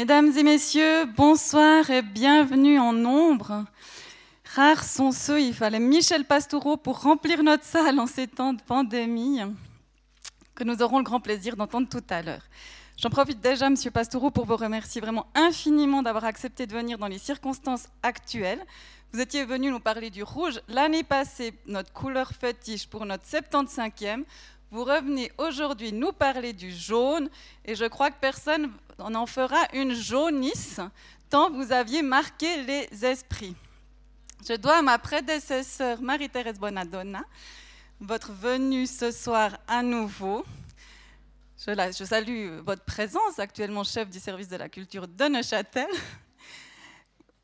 Mesdames et messieurs, bonsoir et bienvenue en nombre. Rares sont ceux, il fallait Michel Pastoureau pour remplir notre salle en ces temps de pandémie, que nous aurons le grand plaisir d'entendre tout à l'heure. J'en profite déjà, Monsieur Pastoureau, pour vous remercier vraiment infiniment d'avoir accepté de venir dans les circonstances actuelles. Vous étiez venu nous parler du rouge l'année passée, notre couleur fétiche pour notre 75e. Vous revenez aujourd'hui nous parler du jaune et je crois que personne n'en fera une jaunisse tant vous aviez marqué les esprits. Je dois à ma prédécesseur Marie-Thérèse Bonadonna votre venue ce soir à nouveau. Je, je, salue votre présence, actuellement chef du service de la culture de Neuchâtel.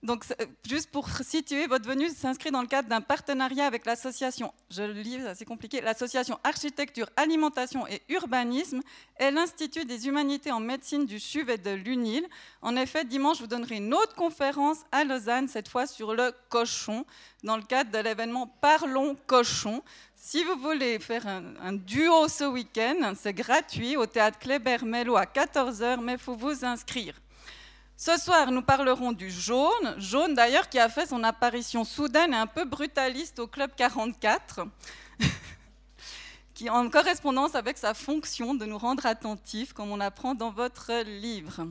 Donc, juste pour situer, votre venue s'inscrit dans le cadre d'un partenariat avec l'association, je le lis, c'est compliqué, l'association Architecture, Alimentation et Urbanisme et l'Institut des Humanités en Médecine du CHUV et de l'UNIL. En effet, dimanche, vous donnerez une autre conférence à Lausanne, cette fois sur le cochon, dans le cadre de l'événement Parlons Cochon. Si vous voulez faire un, duo ce week-end, c'est gratuit au théâtre Kléber Mello à 14h, mais il faut vous inscrire. Ce soir, nous parlerons du jaune, jaune d'ailleurs qui a fait son apparition soudaine et un peu brutaliste au Club 44, qui en correspondance avec sa fonction de nous rendre attentifs, comme on apprend dans votre livre.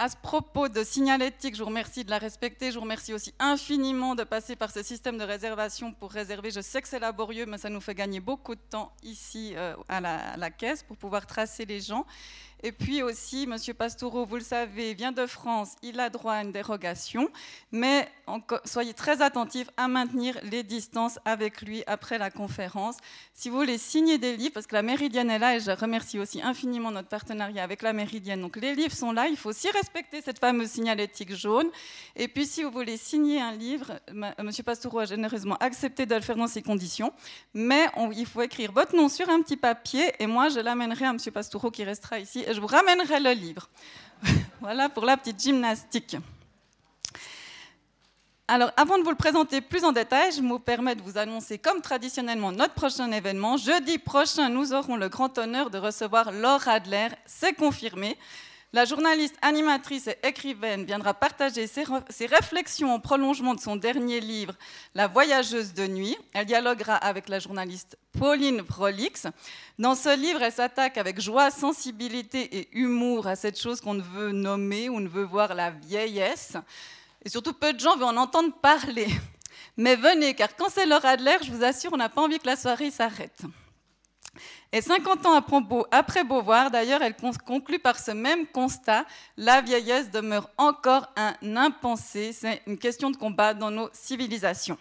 À ce propos de signalétique, je vous remercie de la respecter. Je vous remercie aussi infiniment de passer par ce système de réservation pour réserver. Je sais que c'est laborieux, mais ça nous fait gagner beaucoup de temps ici euh, à la caisse pour pouvoir tracer les gens. Et puis aussi, M. Pastoureau, vous le savez, vient de France, il a droit à une dérogation, mais soyez très attentifs à maintenir les distances avec lui après la conférence. Si vous voulez signer des livres, parce que la Méridienne est là, et je remercie aussi infiniment notre partenariat avec la Méridienne, donc les livres sont là, il faut aussi respecter cette fameuse signalétique jaune. Et puis si vous voulez signer un livre, M. Pastoureau a généreusement accepté de le faire dans ces conditions, mais il faut écrire votre nom sur un petit papier, et moi je l'amènerai à M. Pastoureau qui restera ici et je vous ramènerai le livre. voilà pour la petite gymnastique. Alors, avant de vous le présenter plus en détail, je me permets de vous annoncer, comme traditionnellement, notre prochain événement. Jeudi prochain, nous aurons le grand honneur de recevoir Laure Adler. C'est confirmé. La journaliste, animatrice et écrivaine viendra partager ses, réflexions en prolongement de son dernier livre, La voyageuse de nuit. Elle dialoguera avec la journaliste Pauline Prolix. Dans ce livre, elle s'attaque avec joie, sensibilité et humour à cette chose qu'on ne veut nommer ou ne veut voir la vieillesse. Et surtout, peu de gens veulent en entendre parler. Mais venez, car quand c'est Laura Adler, je vous assure, on n'a pas envie que la soirée s'arrête. Et 50 ans après Beauvoir, d'ailleurs, elle conclut par ce même constat, la vieillesse demeure encore un impensé, c'est une question de combat dans nos civilisations.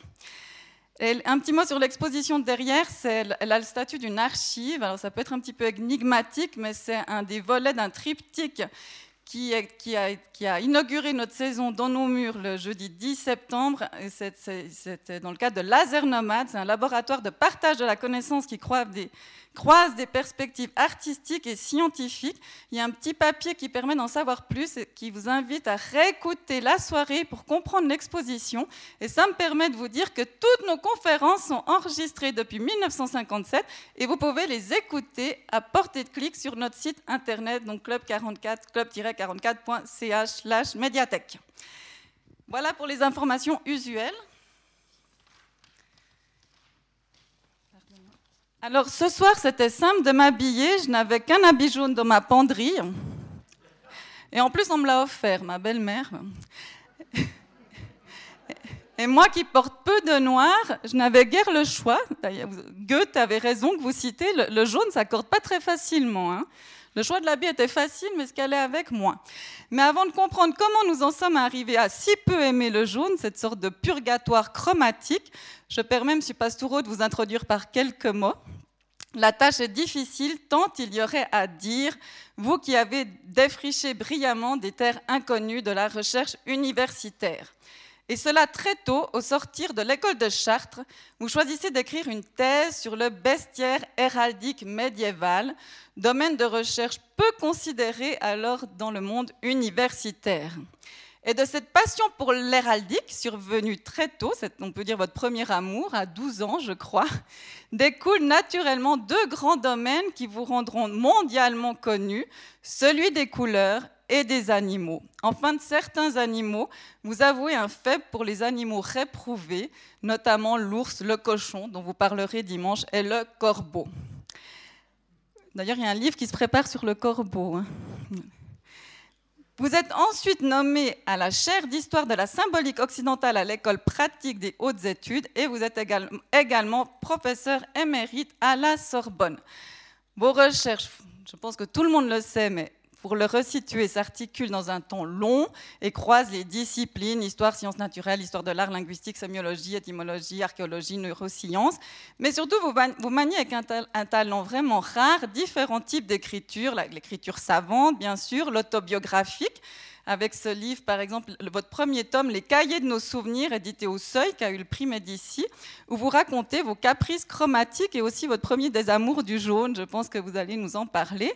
Un petit mot sur l'exposition derrière, elle a le statut d'une archive, alors ça peut être un petit peu énigmatique, mais c'est un des volets d'un triptyque qui, qui, a, qui, a, inauguré notre saison dans nos murs le jeudi 10 septembre. C'était dans le cadre de Laser Nomade, c'est un laboratoire de partage de la connaissance qui croise des, croise des perspectives artistiques et scientifiques. Il y a un petit papier qui permet d'en savoir plus et qui vous invite à réécouter la soirée pour comprendre l'exposition. Et ça me permet de vous dire que toutes nos conférences sont enregistrées depuis 1957 et vous pouvez les écouter à portée de clic sur notre site internet, donc club44, club-44.ch médiathèque. Voilà pour les informations usuelles. Alors ce soir, c'était simple de m'habiller. Je n'avais qu'un habit jaune dans ma penderie. Et en plus, on me l'a offert, ma belle-mère. Et moi qui porte peu de noir, je n'avais guère le choix. Goethe avait raison que vous citez, le, jaune, ça s'accorde pas très facilement. Hein. Le choix de l'habit était facile, mais ce qu'elle est avec moi. Mais avant de comprendre comment nous en sommes arrivés à si peu aimer le jaune, cette sorte de purgatoire chromatique, je permets, M. Pastoureau, de vous introduire par quelques mots. La tâche est difficile tant il y aurait à dire, vous qui avez défriché brillamment des terres inconnues de la recherche universitaire. Et cela très tôt, au sortir de l'école de Chartres, vous choisissez d'écrire une thèse sur le bestiaire héraldique médiéval, domaine de recherche peu considéré alors dans le monde universitaire. Et de cette passion pour l'héraldique, survenue très tôt, on peut dire votre premier amour, à 12 ans, je crois, découlent naturellement deux grands domaines qui vous rendront mondialement connus, celui des couleurs et des animaux. Enfin, certains animaux, vous avouez un faible pour les animaux réprouvés, notamment l'ours, le cochon, dont vous parlerez dimanche, et le corbeau. D'ailleurs, il y a un livre qui se prépare sur le corbeau. Hein. Vous êtes ensuite nommé à la chaire d'histoire de la symbolique occidentale à l'école pratique des hautes études et vous êtes également professeur émérite à la Sorbonne. Vos recherches, je pense que tout le monde le sait, mais pour le resituer, s'articule dans un ton long et croise les disciplines histoire, sciences naturelles, histoire de l'art, linguistique, sémiologie, étymologie, archéologie, neurosciences. Mais surtout, vous, maniez avec un, talent vraiment rare différents types d'écriture, l'écriture savante, bien sûr, l'autobiographique avec ce livre, par exemple, votre premier tome, Les cahiers de nos souvenirs, édité au Seuil, qui a eu le prix Médici, où vous racontez vos caprices chromatiques et aussi votre premier désamour du jaune. Je pense que vous allez nous en parler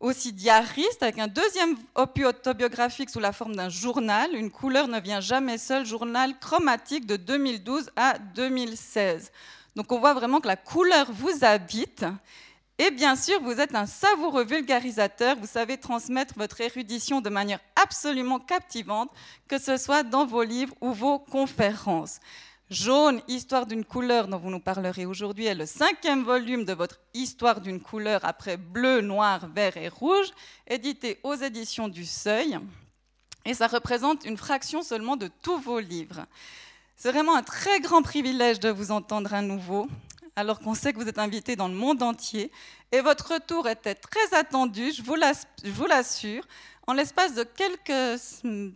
aussi diariste, avec un deuxième opus autobiographique sous la forme d'un journal, Une couleur ne vient jamais seule, journal chromatique de 2012 à 2016. Donc on voit vraiment que la couleur vous habite. Et bien sûr, vous êtes un savoureux vulgarisateur, vous savez transmettre votre érudition de manière absolument captivante, que ce soit dans vos livres ou vos conférences. Jaune, Histoire d'une couleur dont vous nous parlerez aujourd'hui, est le cinquième volume de votre Histoire d'une couleur après bleu, noir, vert et rouge, édité aux éditions du Seuil. Et ça représente une fraction seulement de tous vos livres. C'est vraiment un très grand privilège de vous entendre à nouveau, alors qu'on sait que vous êtes invité dans le monde entier. Et votre retour était très attendu, je vous l'assure. En l'espace de quelques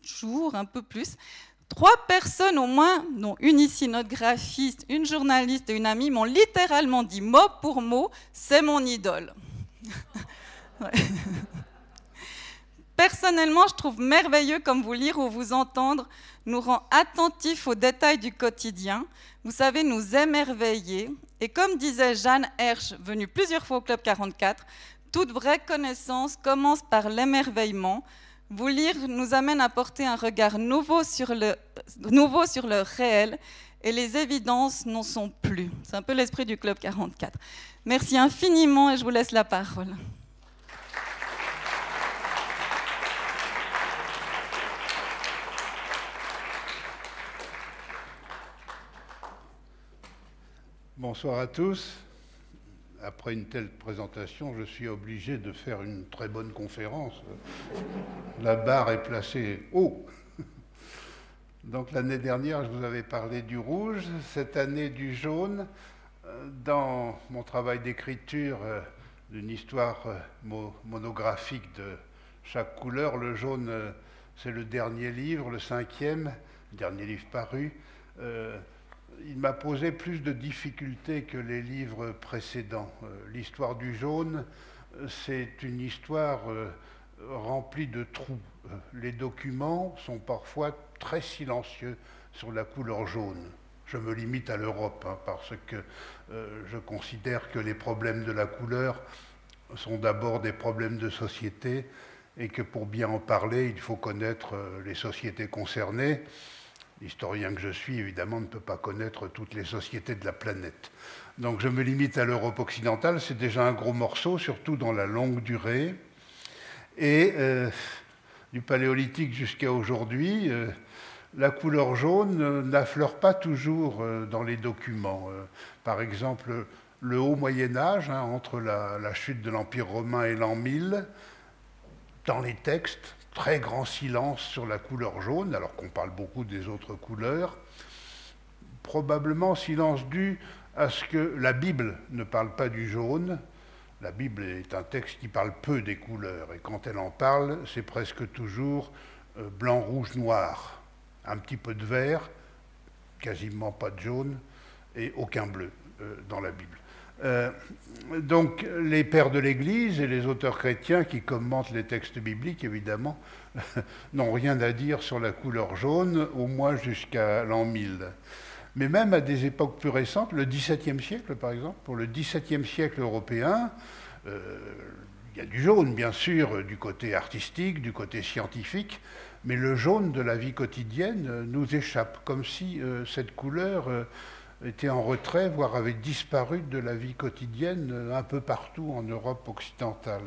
jours, un peu plus, Trois personnes au moins, dont une ici, notre graphiste, une journaliste et une amie, m'ont littéralement dit mot pour mot, c'est mon idole. Personnellement, je trouve merveilleux comme vous lire ou vous entendre nous rend attentifs aux détails du quotidien. Vous savez nous émerveiller. Et comme disait Jeanne Hersch, venue plusieurs fois au Club 44, toute vraie connaissance commence par l'émerveillement. Vous lire nous amène à porter un regard nouveau sur le, réel et les évidences n'en sont plus. C'est un peu l'esprit du Club 44. Merci infiniment et je vous laisse la parole. Bonsoir à tous après une telle présentation, je suis obligé de faire une très bonne conférence. La barre est placée haut. Donc l'année dernière, je vous avais parlé du rouge, cette année du jaune. Dans mon travail d'écriture euh, d'une histoire euh, monographique de chaque couleur, le jaune, euh, c'est le dernier livre, le cinquième, dernier livre paru il m'a posé plus de difficultés que les livres précédents. Euh, l'histoire du jaune, euh, c'est une histoire euh, remplie de trous. Les documents sont parfois très silencieux sur la couleur jaune. Je me limite à l'Europe hein, parce que je considère que les problèmes de la couleur sont d'abord des problèmes de société et que pour bien en parler, il faut connaître les sociétés concernées. L'historien que je suis, évidemment, ne peut pas connaître toutes les sociétés de la planète. Donc je me limite à l'Europe occidentale, c'est déjà un gros morceau, surtout dans la longue durée. Et euh, du paléolithique jusqu'à aujourd'hui, euh, la couleur jaune n'affleure pas toujours euh, dans les documents. par exemple, le haut Moyen Âge, hein, entre la, la, chute de l'Empire romain et l'an 1000, dans les textes, très grand silence sur la couleur jaune, alors qu'on parle beaucoup des autres couleurs. Probablement silence dû à ce que la Bible ne parle pas du jaune. La Bible est un texte qui parle peu des couleurs, et quand elle en parle, c'est presque toujours euh, blanc, rouge, noir. Un petit peu de vert, quasiment pas de jaune, et aucun bleu euh, dans la Bible. Euh, donc les pères de l'Église et les auteurs chrétiens qui commentent les textes bibliques, évidemment, n'ont rien à dire sur la couleur jaune, au moins jusqu'à l'an 1000. Mais même à des époques plus récentes, le XVIIe siècle par exemple, pour le XVIIe siècle européen, euh, il y a du jaune, bien sûr, du côté artistique, du côté scientifique, mais le jaune de la vie quotidienne nous échappe, comme si cette couleur était en retrait, voire avait disparu de la vie quotidienne un peu partout en Europe occidentale.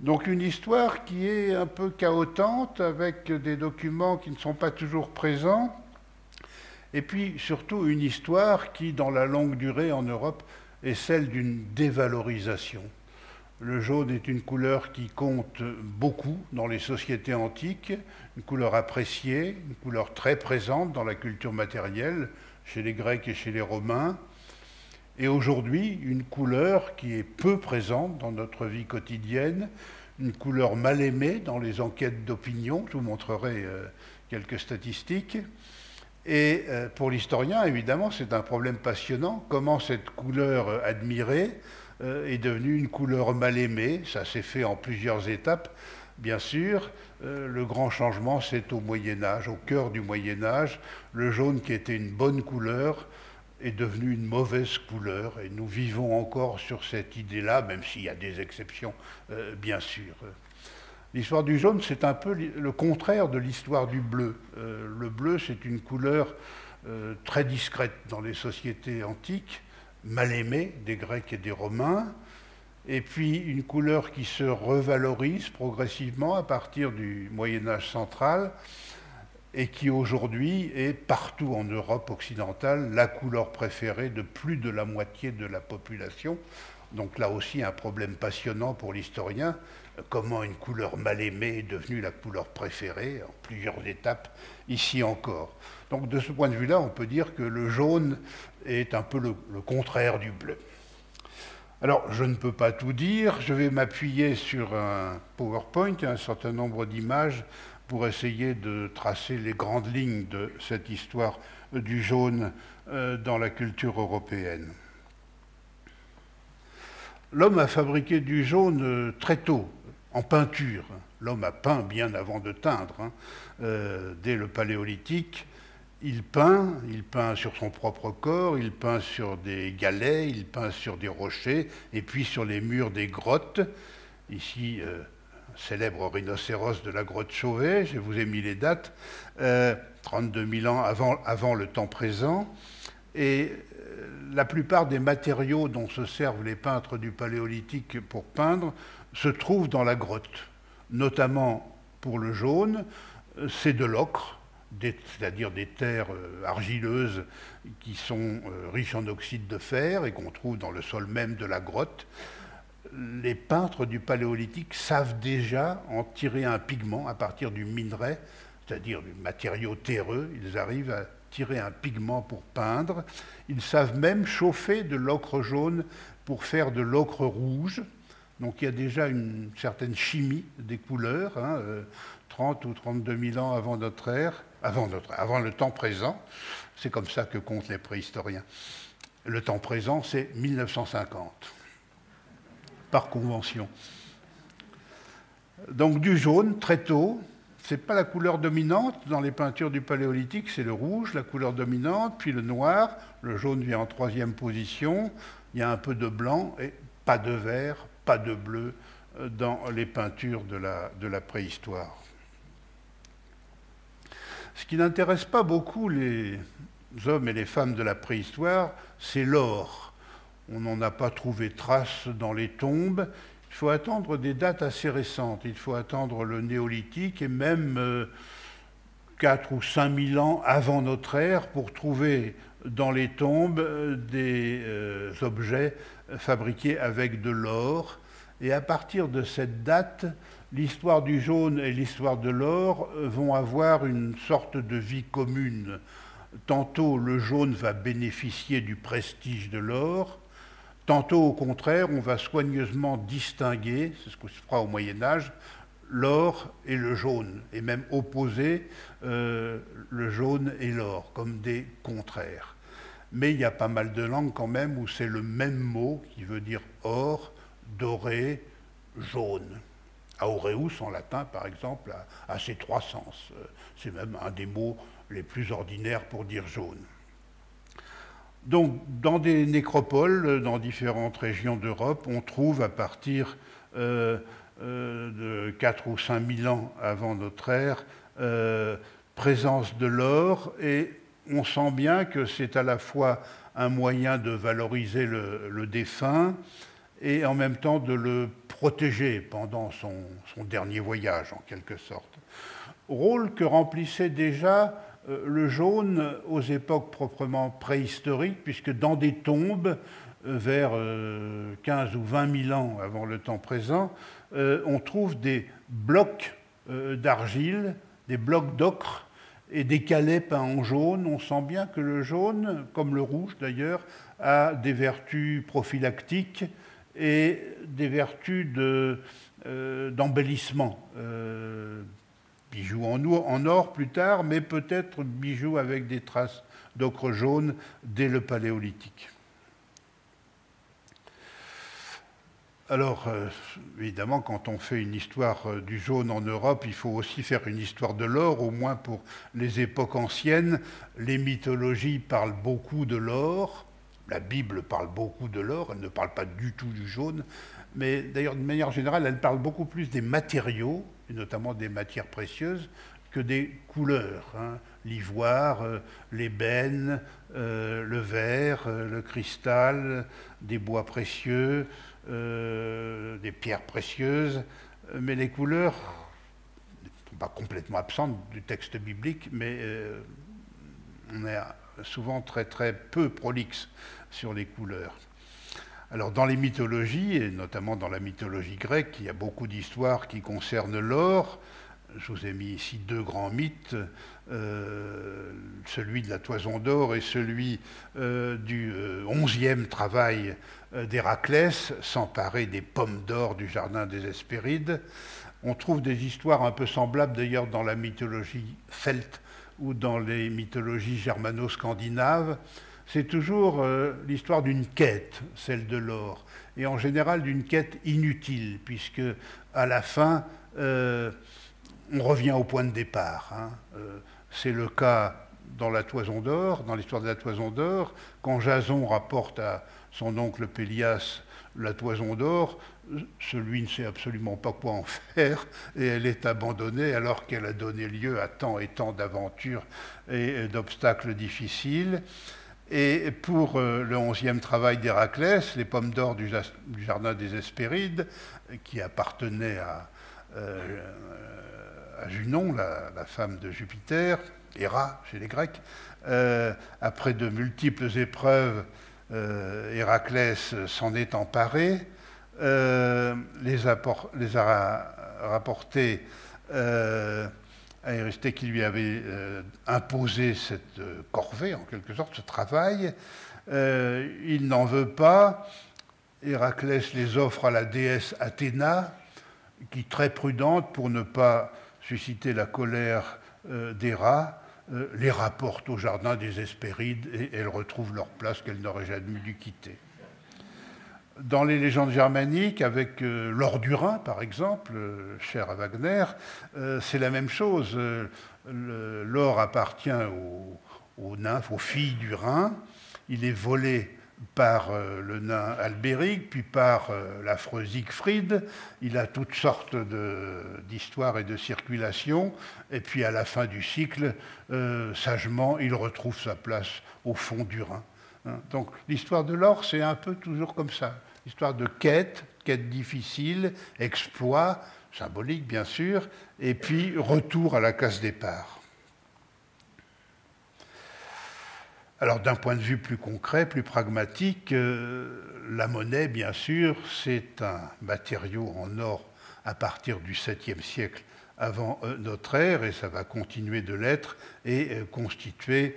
Donc une histoire qui est un peu chaotante, avec des documents qui ne sont pas toujours présents, et puis surtout une histoire qui, dans la longue durée en Europe, est celle d'une dévalorisation. Le jaune est une couleur qui compte beaucoup dans les sociétés antiques, une couleur appréciée, une couleur très présente dans la culture matérielle, chez les Grecs et chez les Romains, et aujourd'hui une couleur qui est peu présente dans notre vie quotidienne, une couleur mal aimée dans les enquêtes d'opinion, je vous montrerai euh, quelques statistiques. Et euh, pour l'historien, évidemment, c'est un problème passionnant, comment cette couleur euh, admirée est devenue une couleur mal aimée, ça s'est fait en plusieurs étapes, bien sûr, euh, le grand changement, c'est au Moyen Âge, au cœur du Moyen Âge. Le jaune qui était une bonne couleur est devenu une mauvaise couleur. Et nous vivons encore sur cette idée-là, même s'il y a des exceptions, euh, bien sûr. L'histoire du jaune, c'est un peu le contraire de l'histoire du bleu. Euh, le bleu, c'est une couleur très discrète dans les sociétés antiques, mal aimée des Grecs et des Romains et puis une couleur qui se revalorise progressivement à partir du Moyen Âge central et qui aujourd'hui est partout en Europe occidentale la couleur préférée de plus de la moitié de la population. Donc là aussi un problème passionnant pour l'historien, comment une couleur mal aimée est devenue la couleur préférée en plusieurs étapes ici encore. Donc de ce point de vue-là, on peut dire que le jaune est un peu le, le contraire du bleu. Alors, je ne peux pas tout dire, je vais m'appuyer sur un PowerPoint et un certain nombre d'images pour essayer de tracer les grandes lignes de cette histoire du jaune euh, dans la culture européenne. L'homme a fabriqué du jaune euh, très tôt, en peinture. L'homme a peint bien avant de teindre, hein, euh, dès le paléolithique il peint, il peint sur son propre corps, il peint sur des galets, il peint sur des rochers, et puis sur les murs des grottes. Ici, euh, célèbre rhinocéros de la grotte Chauvet, je vous ai mis les dates, 32 euh, 000 ans avant, le temps présent. Et euh, la plupart des matériaux dont se servent les peintres du Paléolithique pour peindre se trouvent dans la grotte, notamment pour le jaune, c'est de l'ocre c'est-à-dire des terres euh, argileuses qui sont euh, riches en oxyde de fer et qu'on trouve dans le sol même de la grotte, les peintres du Paléolithique savent déjà en tirer un pigment à partir du minerai, c'est-à-dire du matériau terreux. Ils arrivent à tirer un pigment pour peindre. Ils savent même chauffer de l'ocre jaune pour faire de l'ocre rouge. Donc il y a déjà une certaine chimie des couleurs, 30 hein, euh, ou 32 000 ans avant notre ère avant, avant le temps présent. C'est comme ça que comptent les préhistoriens. Le temps présent, c'est 1950, par convention. Donc du jaune, très tôt, ce n'est pas la couleur dominante dans les peintures du paléolithique, c'est le rouge, la couleur dominante, puis le noir, le jaune vient en troisième position, il y a un peu de blanc et pas de vert, de bleu euh, dans les peintures de la, de la préhistoire. Ce qui n'intéresse pas beaucoup les hommes et les femmes de la préhistoire, c'est l'or. On n'en a pas trouvé trace dans les tombes. Il faut attendre des dates assez récentes. Il faut attendre le néolithique et même 4 euh, ou 5 000 ans avant notre ère pour trouver dans les tombes euh, des objets fabriqués avec de l'or. Et à partir de cette date, l'histoire du jaune et l'histoire de l'or euh, vont avoir une sorte de vie commune. Tantôt le jaune va bénéficier du prestige de l'or, tantôt au contraire on va soigneusement distinguer, c'est ce que se fera au Moyen Âge, l'or et le jaune, et même opposer euh, le jaune et l'or comme des contraires. Mais il y a pas mal de langues quand même où c'est le même mot qui veut dire or, doré, jaune. Aureus en latin, par exemple, a, ces trois sens. Euh, c'est même un des mots les plus ordinaires pour dire jaune. Donc, dans des nécropoles, dans différentes régions d'Europe, on trouve à partir de 4 ou 5 000 ans avant notre ère, présence de l'or, et on sent bien que c'est à la fois un moyen de valoriser le, défunt et en même temps de le protéger pendant son, dernier voyage, en quelque sorte. Rôle que remplissait déjà euh, le jaune aux époques proprement préhistoriques, puisque dans des tombes, euh, vers 15 euh, ou 20 000 ans avant le temps présent, on trouve des blocs d'argile, des blocs d'ocre et des calais peints en jaune. On sent bien que le jaune, comme le rouge d'ailleurs, a des vertus prophylactiques et des vertus euh, d'embellissement. Euh, bijoux en or, en or plus tard, mais peut-être bijoux avec des traces d'ocre jaune dès le paléolithique. Alors, euh, évidemment, quand on fait une histoire euh, du jaune en Europe, il faut aussi faire une histoire de l'or, au moins pour les époques anciennes. Les mythologies parlent beaucoup de l'or, la Bible parle beaucoup de l'or, elle ne parle pas du tout du jaune, mais d'ailleurs, de manière générale, elle parle beaucoup plus des matériaux, et notamment des matières précieuses, que des couleurs. Hein. L'ivoire, euh, l'ébène, le verre, le cristal, des bois précieux, euh, des pierres précieuses, mais les couleurs pas complètement absentes du texte biblique, mais euh, on est souvent très très peu prolixe sur les couleurs. Alors dans les mythologies, et notamment dans la mythologie grecque, il y a beaucoup d'histoires qui concernent l'or. Je vous ai mis ici deux grands mythes, euh, celui de la toison d'or et celui du onzième travail euh, d'Héraclès, s'emparer des pommes d'or du jardin des Hespérides. On trouve des histoires un peu semblables d'ailleurs dans la mythologie celte ou dans les mythologies germano-scandinaves. C'est toujours euh, l'histoire d'une quête, celle de l'or, et en général d'une quête inutile, puisque à la fin, euh, on revient au point de départ. Hein. C'est le cas dans la toison d'or, dans l'histoire de la toison d'or, quand Jason rapporte à son oncle Pélias la toison d'or, celui ne sait absolument pas quoi en faire et elle est abandonnée alors qu'elle a donné lieu à tant et tant d'aventures et d'obstacles difficiles. Et pour euh, le onzième travail d'Héraclès, les pommes d'or du, jardin des Hespérides, qui appartenaient à, euh, Junon, la, femme de Jupiter, Héra chez les Grecs, euh, après de multiples épreuves, euh, Héraclès s'en est emparé, euh, les, a, rapportés à Éristée qui lui avait imposé cette corvée, en quelque sorte, ce travail. il n'en veut pas. Héraclès les offre à la déesse Athéna, qui, très prudente pour ne pas susciter la colère d'Héra, euh, les rapportent au jardin des Hespérides et elles retrouvent leur place qu'elles n'auraient jamais dû quitter. Dans les légendes germaniques, avec euh, l'or du Rhin, par exemple, euh, cher à Wagner, c'est la même chose. L'or appartient aux, nymphes, aux filles du Rhin. Il est volé par euh, le nain Albéric, puis par euh, l'affreux Siegfried. Il a toutes sortes d'histoires et de circulations. Et puis à la fin du cycle, euh, sagement, il retrouve sa place au fond du Rhin. Hein. Donc l'histoire de l'or, c'est un peu toujours comme ça. Histoire de quête, quête difficile, exploit, symbolique bien sûr, et puis retour à la case départ. Alors d'un point de vue plus concret, plus pragmatique, euh, la monnaie, bien sûr, c'est un matériau en or à partir du 7e siècle avant euh, notre ère, et ça va continuer de l'être, et euh, constituer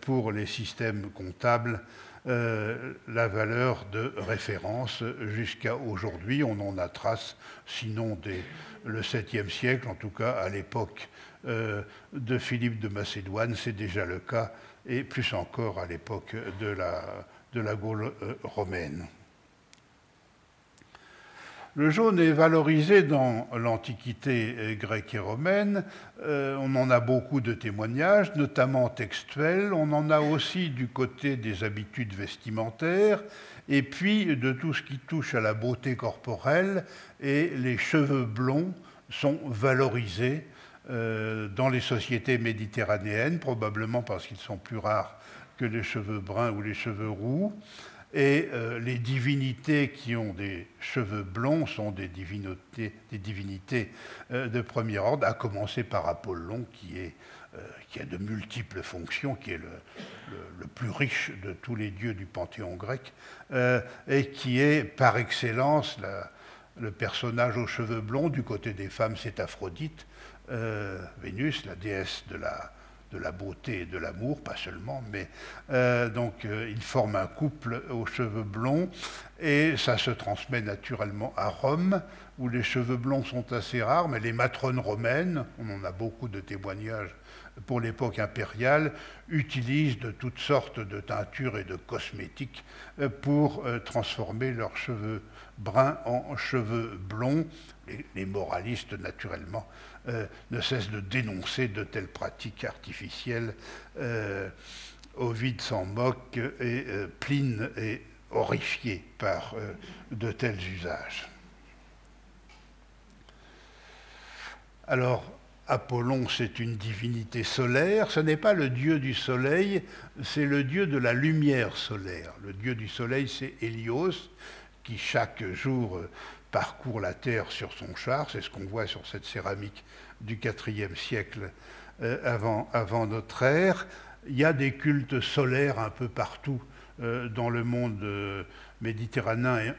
pour les systèmes comptables la valeur de référence jusqu'à aujourd'hui. On en a trace, sinon dès le 7e siècle, en tout cas à l'époque de Philippe de Macédoine, c'est déjà le cas et plus encore à l'époque de la, Gaule euh, romaine. Le jaune est valorisé dans l'Antiquité grecque et romaine. Euh, on en a beaucoup de témoignages, notamment textuels. On en a aussi du côté des habitudes vestimentaires et puis de tout ce qui touche à la beauté corporelle. Et les cheveux blonds sont valorisés euh, dans les sociétés méditerranéennes, probablement parce qu'ils sont plus rares que les cheveux bruns ou les cheveux roux. Et euh, les divinités qui ont des cheveux blonds sont des divinités, des divinités euh, de premier ordre, à commencer par Apollon, qui, est, euh, qui a de multiples fonctions, qui est le, le, plus riche de tous les dieux du panthéon grec, et qui est par excellence le personnage aux cheveux blonds. Du côté des femmes, c'est Aphrodite, Vénus, la déesse de la, beauté et de l'amour, pas seulement, mais euh, donc euh, ils forment un couple aux cheveux blonds et ça se transmet naturellement à Rome où les cheveux blonds sont assez rares, mais les matrones romaines, on en a beaucoup de témoignages pour l'époque impériale, utilisent de toutes sortes de teintures et de cosmétiques euh, pour transformer leurs cheveux bruns en cheveux blonds. les moralistes, naturellement, euh, ne cesse de dénoncer de telles pratiques artificielles. Euh, Ovide s'en moque et euh, Pline est horrifié par de tels usages. Alors, Apollon, c'est une divinité solaire. Ce n'est pas le dieu du soleil, c'est le dieu de la lumière solaire. Le dieu du soleil, c'est Hélios, qui chaque jour parcourt la terre sur son char. C'est ce qu'on voit sur cette céramique du IVe siècle euh, avant, notre ère. Il y a des cultes solaires un peu partout euh, dans le monde euh, méditerranéen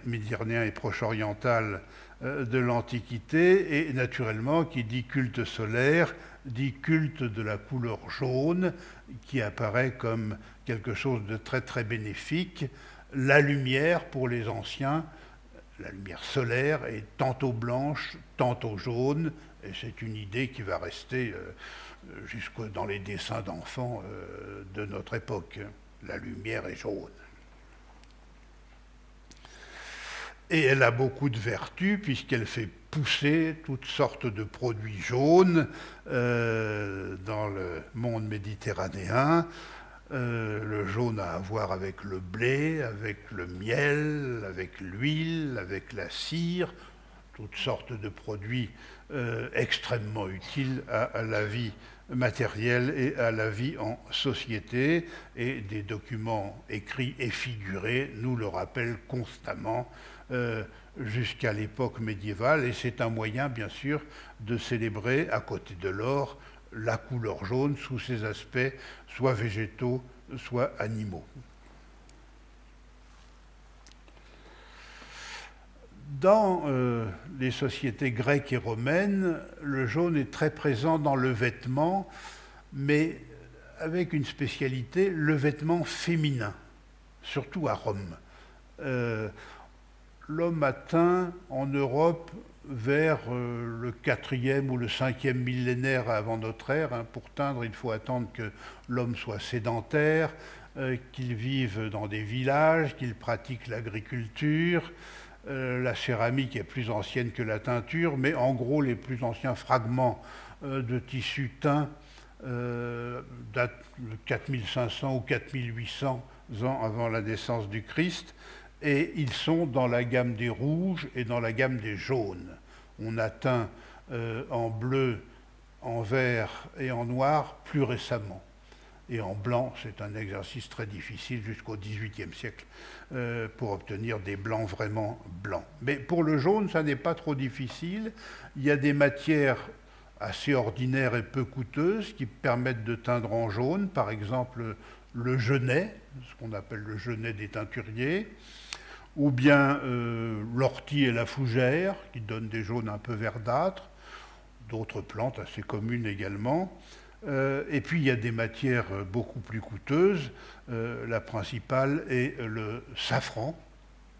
et proche-oriental de l'Antiquité. Et naturellement, qui dit culte solaire, dit culte de la couleur jaune, qui apparaît comme quelque chose de très très bénéfique. La lumière pour les anciens la lumière solaire est tantôt blanche, tantôt jaune, et c'est une idée qui va rester euh, jusque dans les dessins d'enfants euh, de notre époque. La lumière est jaune. Et elle a beaucoup de vertus puisqu'elle fait pousser toutes sortes de produits jaunes euh, dans le monde méditerranéen. Euh, le jaune a à voir avec le blé, avec le miel, avec l'huile, avec la cire, toutes sortes de produits euh, extrêmement utiles à, la vie matérielle et à la vie en société. Et des documents écrits et figurés nous le rappellent constamment euh, jusqu'à l'époque médiévale. Et c'est un moyen, bien sûr, de célébrer, à côté de l'or, la couleur jaune sous ses aspects soit végétaux, soit animaux. Dans euh, les sociétés grecques et romaines, le jaune est très présent dans le vêtement, mais avec une spécialité, le vêtement féminin, surtout à Rome. Euh, l'homme atteint en Europe vers euh, le quatrième ou le cinquième millénaire avant notre ère. Hein. Pour teindre, il faut attendre que l'homme soit sédentaire, euh, qu'il vive dans des villages, qu'il pratique l'agriculture. Euh, la céramique est plus ancienne que la teinture, mais en gros, les plus anciens fragments de tissu teint datent de 4500 ou 4800 ans avant la naissance du Christ et ils sont dans la gamme des rouges et dans la gamme des jaunes. On atteint euh, en bleu, en vert et en noir plus récemment. Et en blanc, c'est un exercice très difficile jusqu'au XVIIIe siècle euh, pour obtenir des blancs vraiment blancs. Mais pour le jaune, ça n'est pas trop difficile. Il y a des matières assez ordinaires et peu coûteuses qui permettent de teindre en jaune, par exemple le genêt, ce qu'on appelle le genêt des teinturiers, ou bien euh, l'ortie et la fougère, qui donnent des jaunes un peu verdâtres, d'autres plantes assez communes également. Euh, et puis il y a des matières beaucoup plus coûteuses. Euh, la principale est le safran,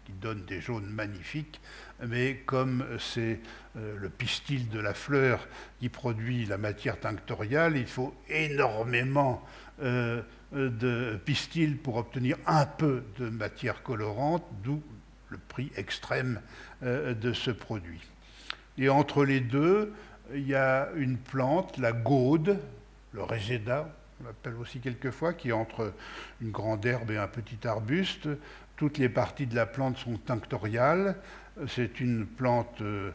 qui donne des jaunes magnifiques, mais comme c'est le pistil de la fleur qui produit la matière tinctoriale, il faut énormément de pistil pour obtenir un peu de matière colorante, d'où le prix extrême de ce produit. Et entre les deux, il y a une plante, la gaude, le réseda, on l'appelle aussi quelquefois, qui est entre une grande herbe et un petit arbuste. Toutes les parties de la plante sont tinctoriales. C'est une plante euh,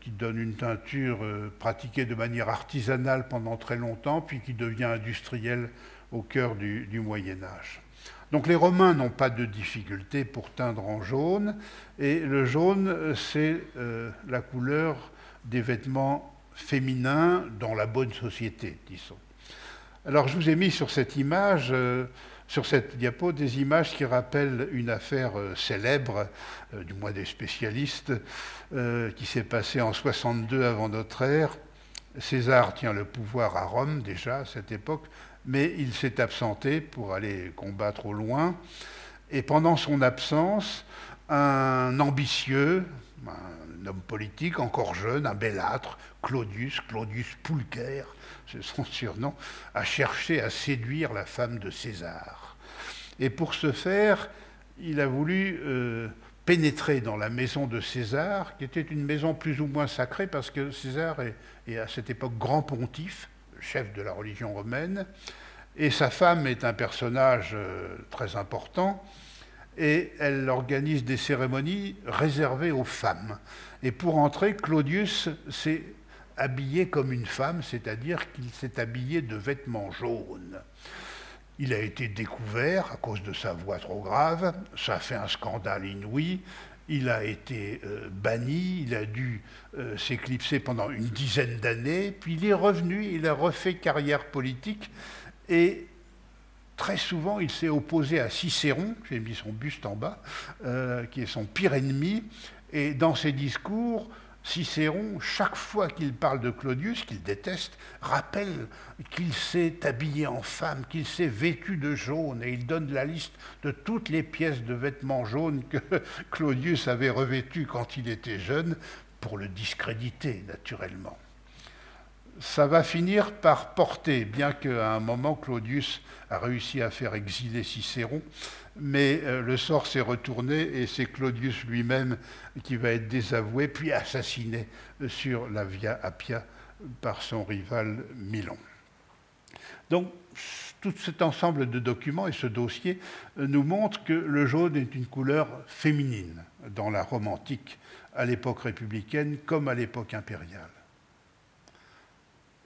qui donne une teinture euh, pratiquée de manière artisanale pendant très longtemps, puis qui devient industrielle au cœur du, Moyen Âge. Donc les Romains n'ont pas de difficulté pour teindre en jaune, et le jaune, c'est euh, la couleur des vêtements féminins dans la bonne société, disons. Alors je vous ai mis sur cette image, euh, sur cette diapo, des images qui rappellent une affaire euh, célèbre, euh, du moins des spécialistes, qui s'est passée en 62 avant notre ère. César tient le pouvoir à Rome déjà à cette époque, mais il s'est absenté pour aller combattre au loin. Et pendant son absence, un ambitieux, un homme politique encore jeune, un belâtre, Claudius, Claudius Pulcher, c'est son surnom, a cherché à séduire la femme de César. Et pour ce faire, il a voulu euh, pénétrer dans la maison de César, qui était une maison plus ou moins sacrée, parce que César est, à cette époque grand pontife, chef de la religion romaine, et sa femme est un personnage euh, très important, et elle organise des cérémonies réservées aux femmes. Et pour entrer, Claudius s'est habillé comme une femme, c'est-à-dire qu'il s'est habillé de vêtements jaunes. Il a été découvert à cause de sa voix trop grave, ça a fait un scandale inouï, il a été euh, banni, il a dû euh, s'éclipser pendant une dizaine d'années, puis il est revenu, il a refait carrière politique, et très souvent il s'est opposé à Cicéron, j'ai mis son buste en bas, euh, qui est son pire ennemi, et dans ses discours, Cicéron, chaque fois qu'il parle de Claudius, qu'il déteste, rappelle qu'il s'est habillé en femme, qu'il s'est vêtu de jaune, et il donne la liste de toutes les pièces de vêtements jaunes que Claudius avait revêtues quand il était jeune, pour le discréditer naturellement. Ça va finir par porter, bien qu'à un moment Claudius a réussi à faire exiler Cicéron, mais euh, le sort s'est retourné et c'est Claudius lui-même qui va être désavoué puis assassiné sur la Via Appia par son rival Milon. Donc tout cet ensemble de documents et ce dossier euh, nous montrent que le jaune est une couleur féminine dans la Rome antique à l'époque républicaine comme à l'époque impériale.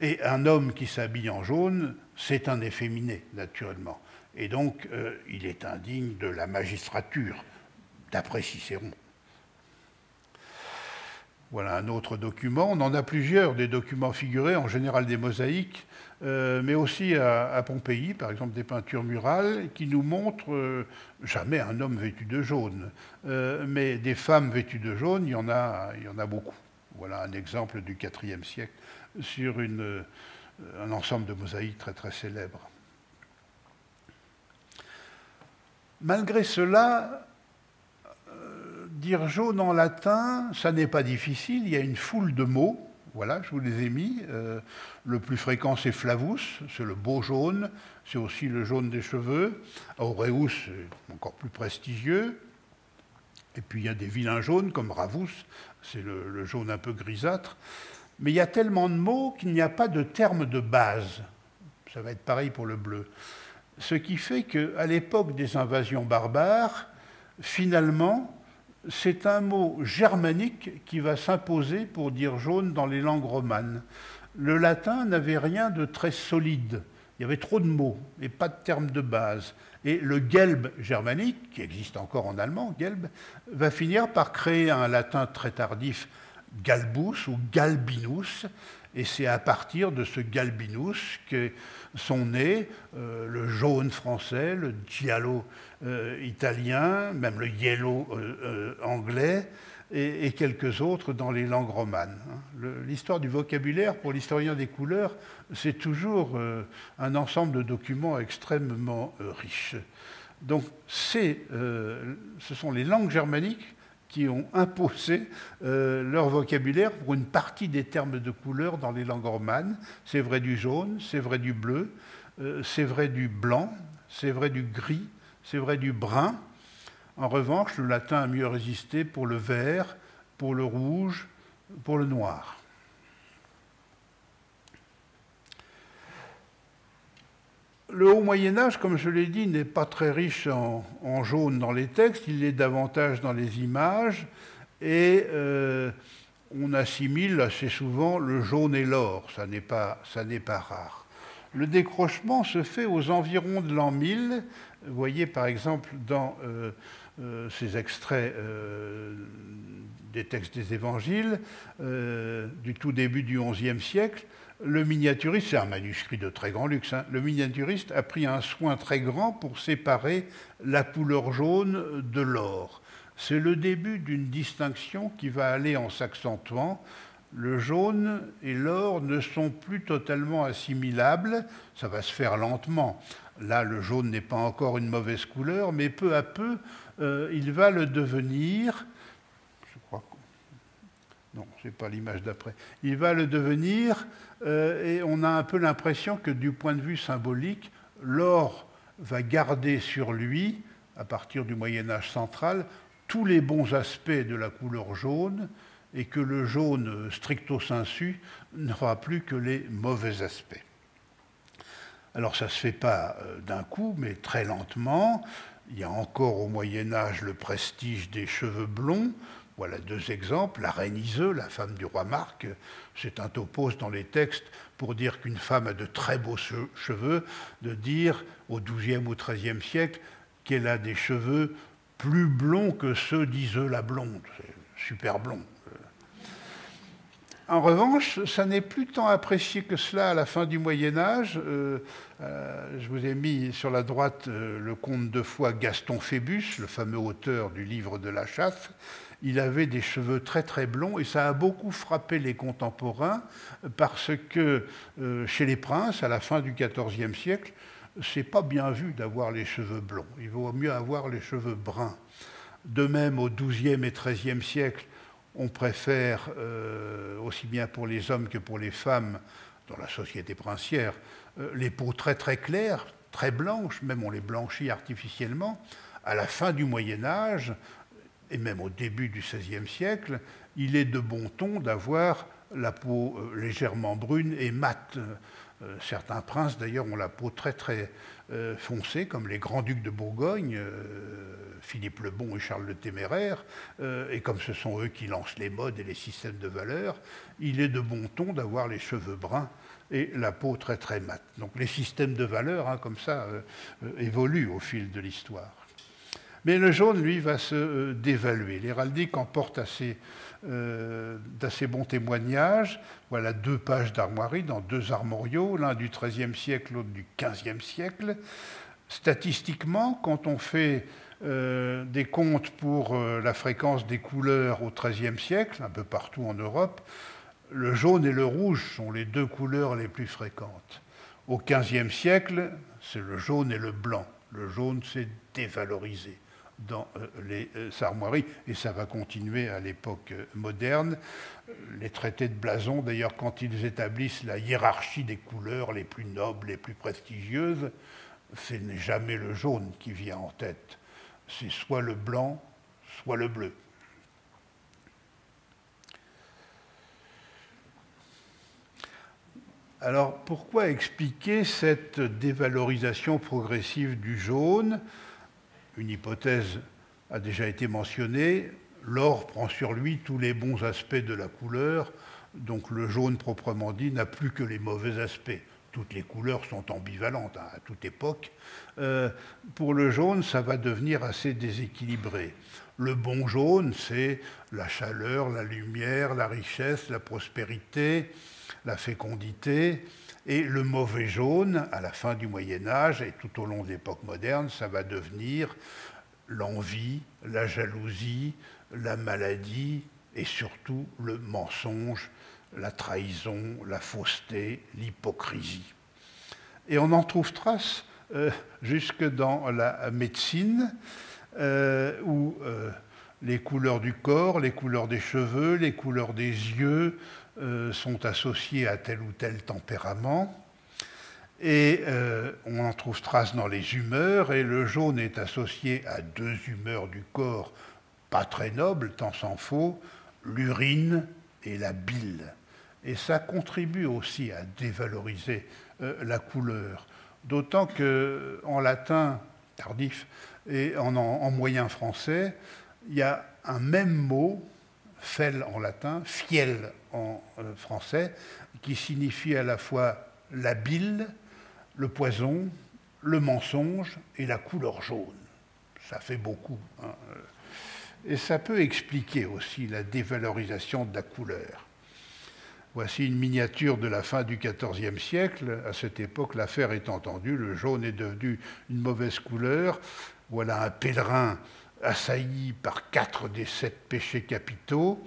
Et un homme qui s'habille en jaune, c'est un efféminé, naturellement. Et donc, euh, il est indigne de la magistrature, d'après Cicéron. Voilà un autre document. On en a plusieurs, des documents figurés, en général des mosaïques, euh, mais aussi à, Pompéi, par exemple des peintures murales, qui nous montrent euh, jamais un homme vêtu de jaune, mais des femmes vêtues de jaune, il y en a, il y en a beaucoup. Voilà un exemple du IVe siècle sur un ensemble de mosaïques très très célèbres. Malgré cela, euh, dire jaune en latin, ça n'est pas difficile, il y a une foule de mots, voilà, je vous les ai mis. Euh, le plus fréquent, c'est flavus, c'est le beau jaune, c'est aussi le jaune des cheveux. Aureus, c'est encore plus prestigieux. Et puis il y a des vilains jaunes comme ravus, c'est le, le, jaune un peu grisâtre. Mais il y a tellement de mots qu'il n'y a pas de terme de base. Ça va être pareil pour le bleu. Ce qui fait qu'à l'époque des invasions barbares, finalement, c'est un mot germanique qui va s'imposer pour dire jaune dans les langues romanes. Le latin n'avait rien de très solide. Il y avait trop de mots et pas de termes de base. Et le gelb germanique, qui existe encore en allemand, gelb, va finir par créer un latin très tardif, galbus ou galbinus, et c'est à partir de ce galbinus que sont nés euh, le jaune français, le giallo euh, italien, même le yellow euh, anglais, et, quelques autres dans les langues romanes. Hein. L'histoire du vocabulaire, pour l'historien des couleurs, c'est toujours un ensemble de documents extrêmement riches. Donc ce sont les langues germaniques qui ont imposé euh, leur vocabulaire pour une partie des termes de couleur dans les langues romanes. C'est vrai du jaune, c'est vrai du bleu, euh, c'est vrai du blanc, c'est vrai du gris, c'est vrai du brun. En revanche, le latin a mieux résisté pour le vert, pour le rouge, pour le noir. Le haut Moyen Âge, comme je l'ai dit, n'est pas très riche en, jaune dans les textes, il est davantage dans les images, et euh, on assimile assez souvent le jaune et l'or, ça n'est pas, pas, rare. Le décrochement se fait aux environs de l'an 1000. Vous voyez par exemple dans euh, euh, ces extraits des textes des évangiles du tout début du XIe siècle, le miniaturiste, c'est un manuscrit de très grand luxe, hein, le miniaturiste a pris un soin très grand pour séparer la couleur jaune de l'or. C'est le début d'une distinction qui va aller en s'accentuant. Le jaune et l'or ne sont plus totalement assimilables, ça va se faire lentement. Là, le jaune n'est pas encore une mauvaise couleur, mais peu à peu, euh, il va le devenir. Je crois que... Non, ce n'est pas l'image d'après. Il va le devenir euh, et on a un peu l'impression que du point de vue symbolique, l'or va garder sur lui, à partir du Moyen Âge central, tous les bons aspects de la couleur jaune, et que le jaune stricto sensu n'aura plus que les mauvais aspects. Alors ça ne se fait pas euh, d'un coup, mais très lentement. Il y a encore au Moyen Âge le prestige des cheveux blonds. Voilà deux exemples. La reine Iseux, la femme du roi Marc, c'est un topos dans les textes pour dire qu'une femme a de très beaux cheveux, de dire au XIIe ou XIIIe siècle qu'elle a des cheveux plus blonds que ceux d'Iseux la blonde. Super blond. En revanche, ça n'est plus tant apprécié que cela à la fin du Moyen Âge. Euh, euh, je vous ai mis sur la droite euh, le conte de foi Gaston Phébus, le fameux auteur du livre de la chasse, il avait des cheveux très très blonds et ça a beaucoup frappé les contemporains parce que euh, chez les princes, à la fin du XIVe siècle, c'est pas bien vu d'avoir les cheveux blonds. Il vaut mieux avoir les cheveux bruns. De même, au XIIe et XIIIe siècle, on préfère, euh, aussi bien pour les hommes que pour les femmes, dans la société princière, euh, les peaux très très claires, très blanches, même on les blanchit artificiellement. À la fin du Moyen Âge, et même au début du XVIe siècle, il est de bon ton d'avoir la peau euh, légèrement brune et mate. Euh, certains princes, d'ailleurs, ont la peau très très euh, foncée, comme les grands-ducs de Bourgogne, Philippe le Bon et Charles le Téméraire, et comme ce sont eux qui lancent les modes et les systèmes de valeurs, il est de bon ton d'avoir les cheveux bruns et la peau très très mate. Donc les systèmes de valeurs, hein, comme ça, évoluent au fil de l'histoire. Mais le jaune, lui, va se euh, dévaluer. L'héraldique emporte euh, d'assez bons témoignages. Voilà deux pages d'armoiries dans deux armoriaux, l'un du XIIIe siècle, l'autre du XVe siècle. Statistiquement, quand on fait euh, des comptes pour la fréquence des couleurs au XIIIe siècle, un peu partout en Europe, le jaune et le rouge sont les deux couleurs les plus fréquentes. Au XVe siècle, c'est le jaune et le blanc. Le jaune s'est dévalorisé dans euh, les euh, armoiries, et ça va continuer à l'époque euh, moderne. Les traités de blason, d'ailleurs, quand ils établissent la hiérarchie des couleurs les plus nobles, les plus prestigieuses, ce n'est jamais le jaune qui vient en tête. C'est soit le blanc, soit le bleu. Alors pourquoi expliquer cette dévalorisation progressive du jaune? Une hypothèse a déjà été mentionnée. L'or prend sur lui tous les bons aspects de la couleur, donc le jaune proprement dit n'a plus que les mauvais aspects. Toutes les couleurs sont ambivalentes hein, à toute époque. Euh, pour le jaune, ça va devenir assez déséquilibré. Le bon jaune, c'est la chaleur, la lumière, la richesse, la prospérité, la fécondité. Et le mauvais jaune, à la fin du Moyen Âge et tout au long de l'époque moderne, ça va devenir l'envie, la jalousie, la maladie et surtout le mensonge, la trahison, la fausseté, l'hypocrisie. Et on en trouve trace euh, jusque dans la médecine, euh, où euh, les couleurs du corps, les couleurs des cheveux, les couleurs des yeux, euh, sont associés à tel ou tel tempérament. Et euh, on en trouve trace dans les humeurs, et le jaune est associé à deux humeurs du corps pas très nobles, tant s'en faut, l'urine et la bile. Et ça contribue aussi à dévaloriser euh, la couleur. D'autant qu'en latin tardif et en, moyen français, il y a un même mot, fel en latin, fiel en euh, français, qui signifie à la fois la bile, le poison, le mensonge et la couleur jaune. Ça fait beaucoup. Hein. Et ça peut expliquer aussi la dévalorisation de la couleur. Voici une miniature de la fin du XIVe siècle. À cette époque, l'affaire est entendue, le jaune est devenu une mauvaise couleur. Voilà un pèlerin assailli par quatre des sept péchés capitaux.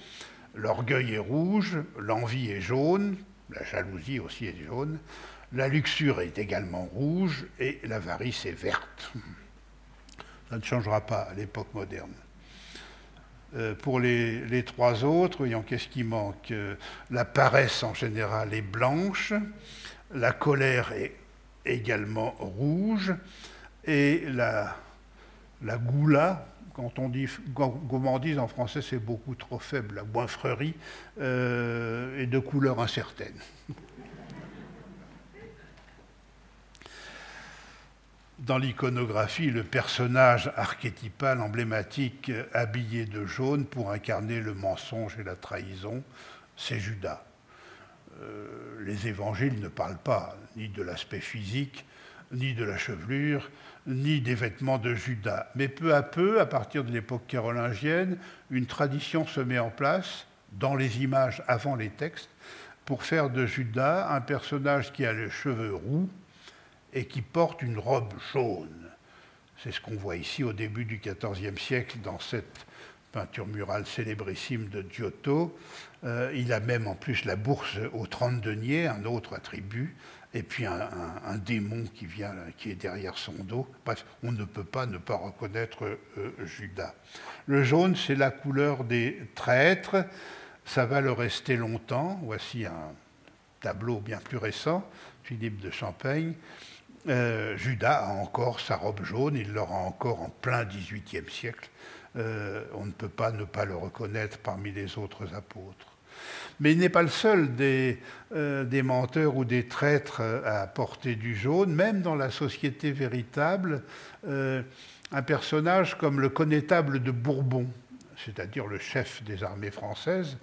L'orgueil est rouge, l'envie est jaune, la jalousie aussi est jaune, la luxure est également rouge et l'avarice est verte. Ça ne changera pas à l'époque moderne. Euh, pour les, trois autres, voyons qu'est-ce qui manque? Euh, la paresse en général est blanche, la colère est également rouge, et la, la goula, quand on dit gourmandise en français, c'est beaucoup trop faible, la boinfrerie, euh, est de couleur incertaine. dans l'iconographie le personnage archétypal emblématique habillé de jaune pour incarner le mensonge et la trahison, c'est Judas. Euh, les évangiles ne parlent pas ni de l'aspect physique, ni de la chevelure, ni des vêtements de Judas. Mais peu à peu, à partir de l'époque carolingienne, une tradition se met en place dans les images avant les textes pour faire de Judas un personnage qui a les cheveux roux, et qui porte une robe jaune. C'est ce qu'on voit ici au début du XIVe siècle dans cette peinture murale célébrissime de Giotto. Euh, il a même en plus la bourse aux 30 deniers, un autre attribut, et puis un, démon qui, vient, qui est derrière son dos. On ne peut pas ne pas reconnaître euh, Judas. Le jaune, c'est la couleur des traîtres. Ça va le rester longtemps. Voici un tableau bien plus récent, Philippe de Champagne. Euh, Judas a encore sa robe jaune, il l'aura encore en plein XVIIIe siècle. Euh, on ne peut pas ne pas le reconnaître parmi les autres apôtres. Mais il n'est pas le seul des, euh, menteurs ou des traîtres à porter du jaune, même dans la société véritable, un personnage comme le connétable de Bourbon, c'est-à-dire le chef des armées françaises,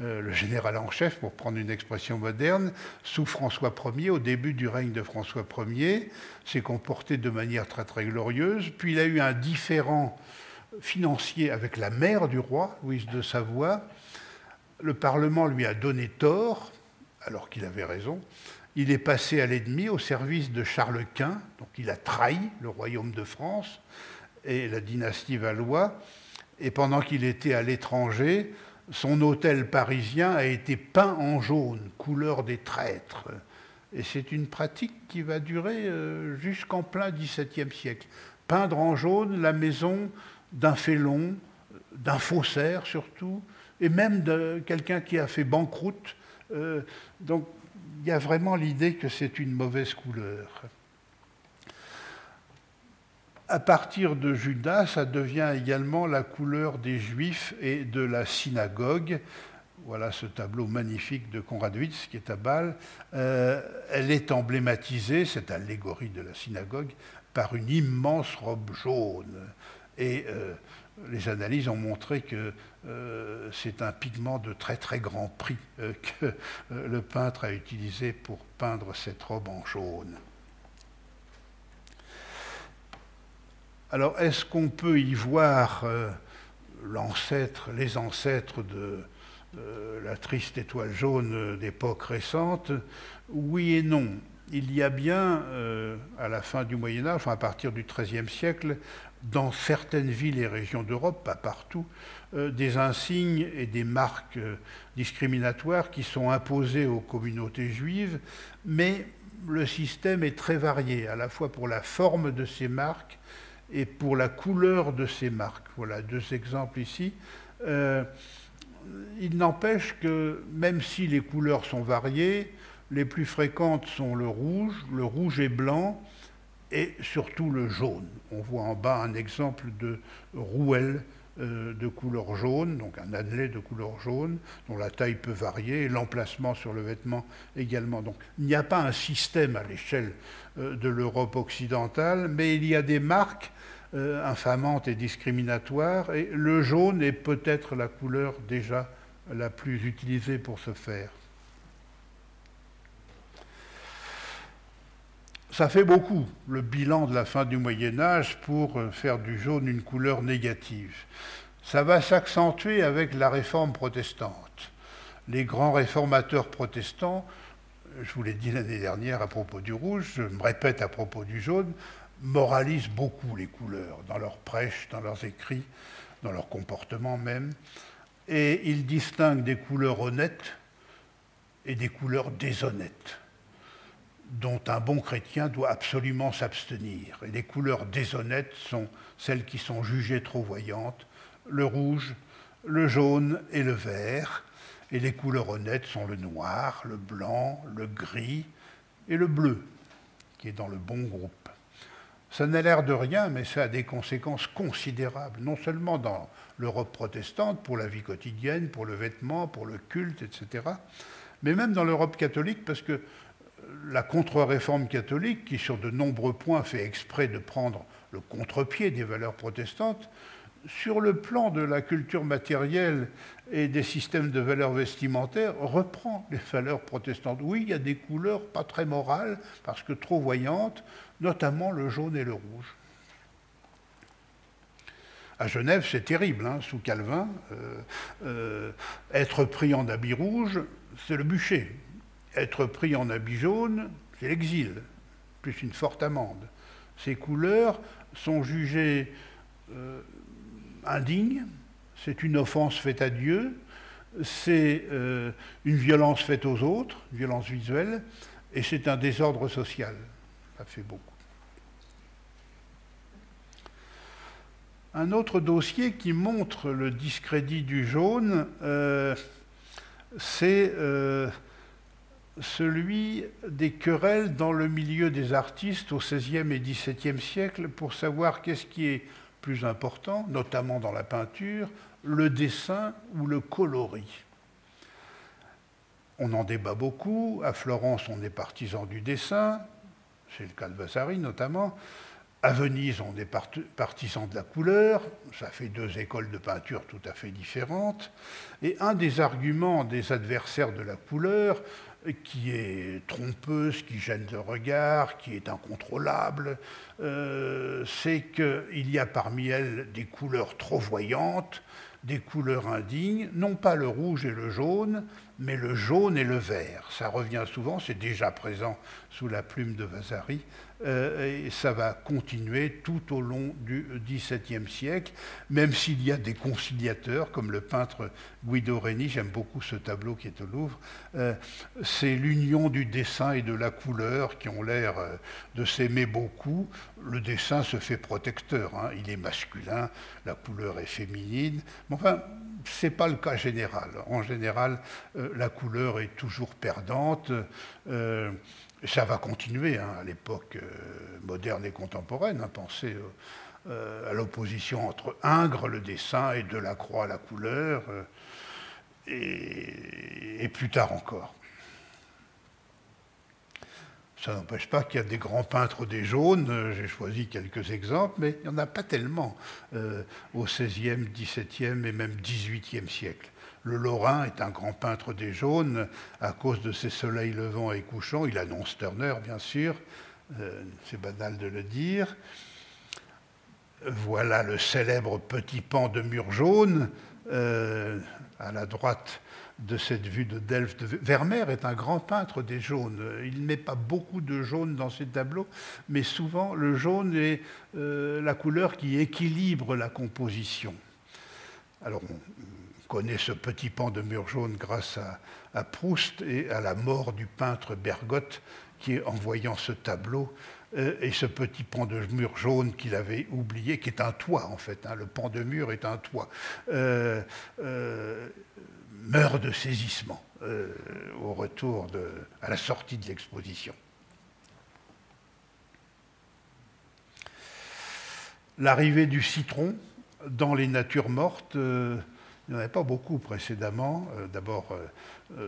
euh, le général en chef, pour prendre une expression moderne, sous François Ier, au début du règne de François Ier, s'est comporté de manière très très glorieuse. Puis il a eu un différend financier avec la mère du roi, Louise de Savoie. Le Parlement lui a donné tort, alors qu'il avait raison. Il est passé à l'ennemi au service de Charles Quint, donc il a trahi le royaume de France et la dynastie Valois. Et pendant qu'il était à l'étranger, son hôtel parisien a été peint en jaune, couleur des traîtres. Et c'est une pratique qui va durer euh, jusqu'en plein XVIIe siècle. Peindre en jaune la maison d'un félon, d'un faussaire surtout, et même de quelqu'un qui a fait banqueroute. Euh, donc il y a vraiment l'idée que c'est une mauvaise couleur à partir de Judas, ça devient également la couleur des Juifs et de la synagogue. Voilà ce tableau magnifique de Konradowitz qui est à Bâle. Euh, elle est emblématisée, cette allégorie de la synagogue, par une immense robe jaune. Et euh, les analyses ont montré que euh, c'est un pigment de très très grand prix que le peintre a utilisé pour peindre cette robe en jaune. Alors, est-ce qu'on peut y voir euh, l'ancêtre, les ancêtres de euh, la triste étoile jaune d'époque récente? Oui et non. Il y a bien, euh, à la fin du Moyen Âge, enfin à partir du XIIIe siècle, dans certaines villes et régions d'Europe, pas partout, des insignes et des marques discriminatoires qui sont imposés aux communautés juives, mais le système est très varié, à la fois pour la forme de ces marques et pour la couleur de ces marques. Voilà deux exemples ici. Euh, il n'empêche que même si les couleurs sont variées, Les plus fréquentes sont le rouge, le rouge et blanc, et surtout le jaune. On voit en bas un exemple de rouelle euh, de couleur jaune, donc un annelé de couleur jaune, dont la taille peut varier, et l'emplacement sur le vêtement également. Donc il n'y a pas un système à l'échelle euh, de l'Europe occidentale, mais il y a des marques euh, infamantes et discriminatoires, et le jaune est peut-être la couleur déjà la plus utilisée pour ce faire. Ça fait beaucoup, le bilan de la fin du Moyen Âge, pour euh, faire du jaune une couleur négative. Ça va s'accentuer avec la réforme protestante. Les grands réformateurs protestants, je vous l'ai dit l'année dernière à propos du rouge, je me répète à propos du jaune, moralisent beaucoup les couleurs dans leurs prêches, dans leurs écrits, dans leur comportement même. Et ils distinguent des couleurs honnêtes et des couleurs déshonnêtes dont un bon chrétien doit absolument s'abstenir. Et les couleurs déshonnêtes sont celles qui sont jugées trop voyantes, le rouge, le jaune et le vert. Et les couleurs honnêtes sont le noir, le blanc, le gris et le bleu, qui est dans le bon groupe. Ça n'a l'air de rien, mais ça a des conséquences considérables, non seulement dans l'Europe protestante, pour la vie quotidienne, pour le vêtement, pour le culte, etc., mais même dans l'Europe catholique, parce que la contre-réforme catholique, qui sur de nombreux points fait exprès de prendre le contre-pied des valeurs protestantes, sur le plan de la culture matérielle et des systèmes de valeurs vestimentaires, reprend les valeurs protestantes. Oui, il y a des couleurs pas très morales, parce que trop voyantes, notamment le jaune et le rouge. À Genève, c'est terrible, hein, sous Calvin. Euh, euh, être pris en habit rouge, c'est le bûcher. Être pris en habit jaune, c'est l'exil, plus une forte amende. Ces couleurs sont jugées euh, indignes, c'est une offense faite à Dieu, c'est euh, une violence faite aux autres, violence visuelle, et c'est un désordre social. Ça fait beaucoup. Un autre dossier qui montre le discrédit du jaune, euh, c'est celui des querelles dans le milieu des artistes au XVIe et XVIIe siècle pour savoir qu'est-ce qui est plus important, notamment dans la peinture, le dessin ou le coloris. On en débat beaucoup. À Florence, on est partisan du dessin, c'est le cas de Vasari notamment. À Venise, on est partisan de la couleur, ça fait deux écoles de peinture tout à fait différentes. Et un des arguments des adversaires de la couleur, qui est trompeuse, qui gêne le regard, qui est incontrôlable, euh, c'est qu'il y a parmi elles des couleurs trop voyantes, des couleurs indignes, non pas le rouge et le jaune, mais le jaune et le vert. Ça revient souvent, c'est déjà présent sous la plume de Vasari, euh, et ça va continuer tout au long du XVIIe siècle, même s'il y a des conciliateurs, comme le peintre Guido Reni, j'aime beaucoup ce tableau qui est au Louvre, euh, c'est l'union du dessin et de la couleur qui ont l'air euh, de s'aimer beaucoup. Le dessin se fait protecteur, hein. il est masculin, la couleur est féminine, mais enfin, ce n'est pas le cas général. En général, la couleur est toujours perdante ça va continuer hein, à l'époque euh, moderne et contemporaine. Hein, pensez euh, à l'opposition entre Ingres, le dessin, et Delacroix, la couleur, euh, et, et, plus tard encore. Ça n'empêche pas qu'il y a des grands peintres des jaunes, j'ai choisi quelques exemples, mais il n'y en a pas tellement au XVIe, XVIIe et même XVIIIe siècle. Le Lorrain est un grand peintre des jaunes à cause de ses soleils levants et couchants. Il annonce Turner, bien sûr, euh, c'est banal de le dire. Voilà le célèbre petit pan de mur jaune euh, à la droite de cette vue de Delft. Vermeer est un grand peintre des jaunes. Il ne met pas beaucoup de jaune dans ses tableaux, mais souvent le jaune est euh, la couleur qui équilibre la composition. Alors, connaît ce petit pan de mur jaune grâce à, Proust et à la mort du peintre Bergotte qui, en voyant ce tableau, euh, et ce petit pan de mur jaune qu'il avait oublié, qui est un toit en fait, hein, le pan de mur est un toit. Euh, euh, meurt de saisissement au retour à la sortie de l'exposition. L'arrivée du citron dans les natures mortes, il n'y en avait pas beaucoup précédemment. D'abord,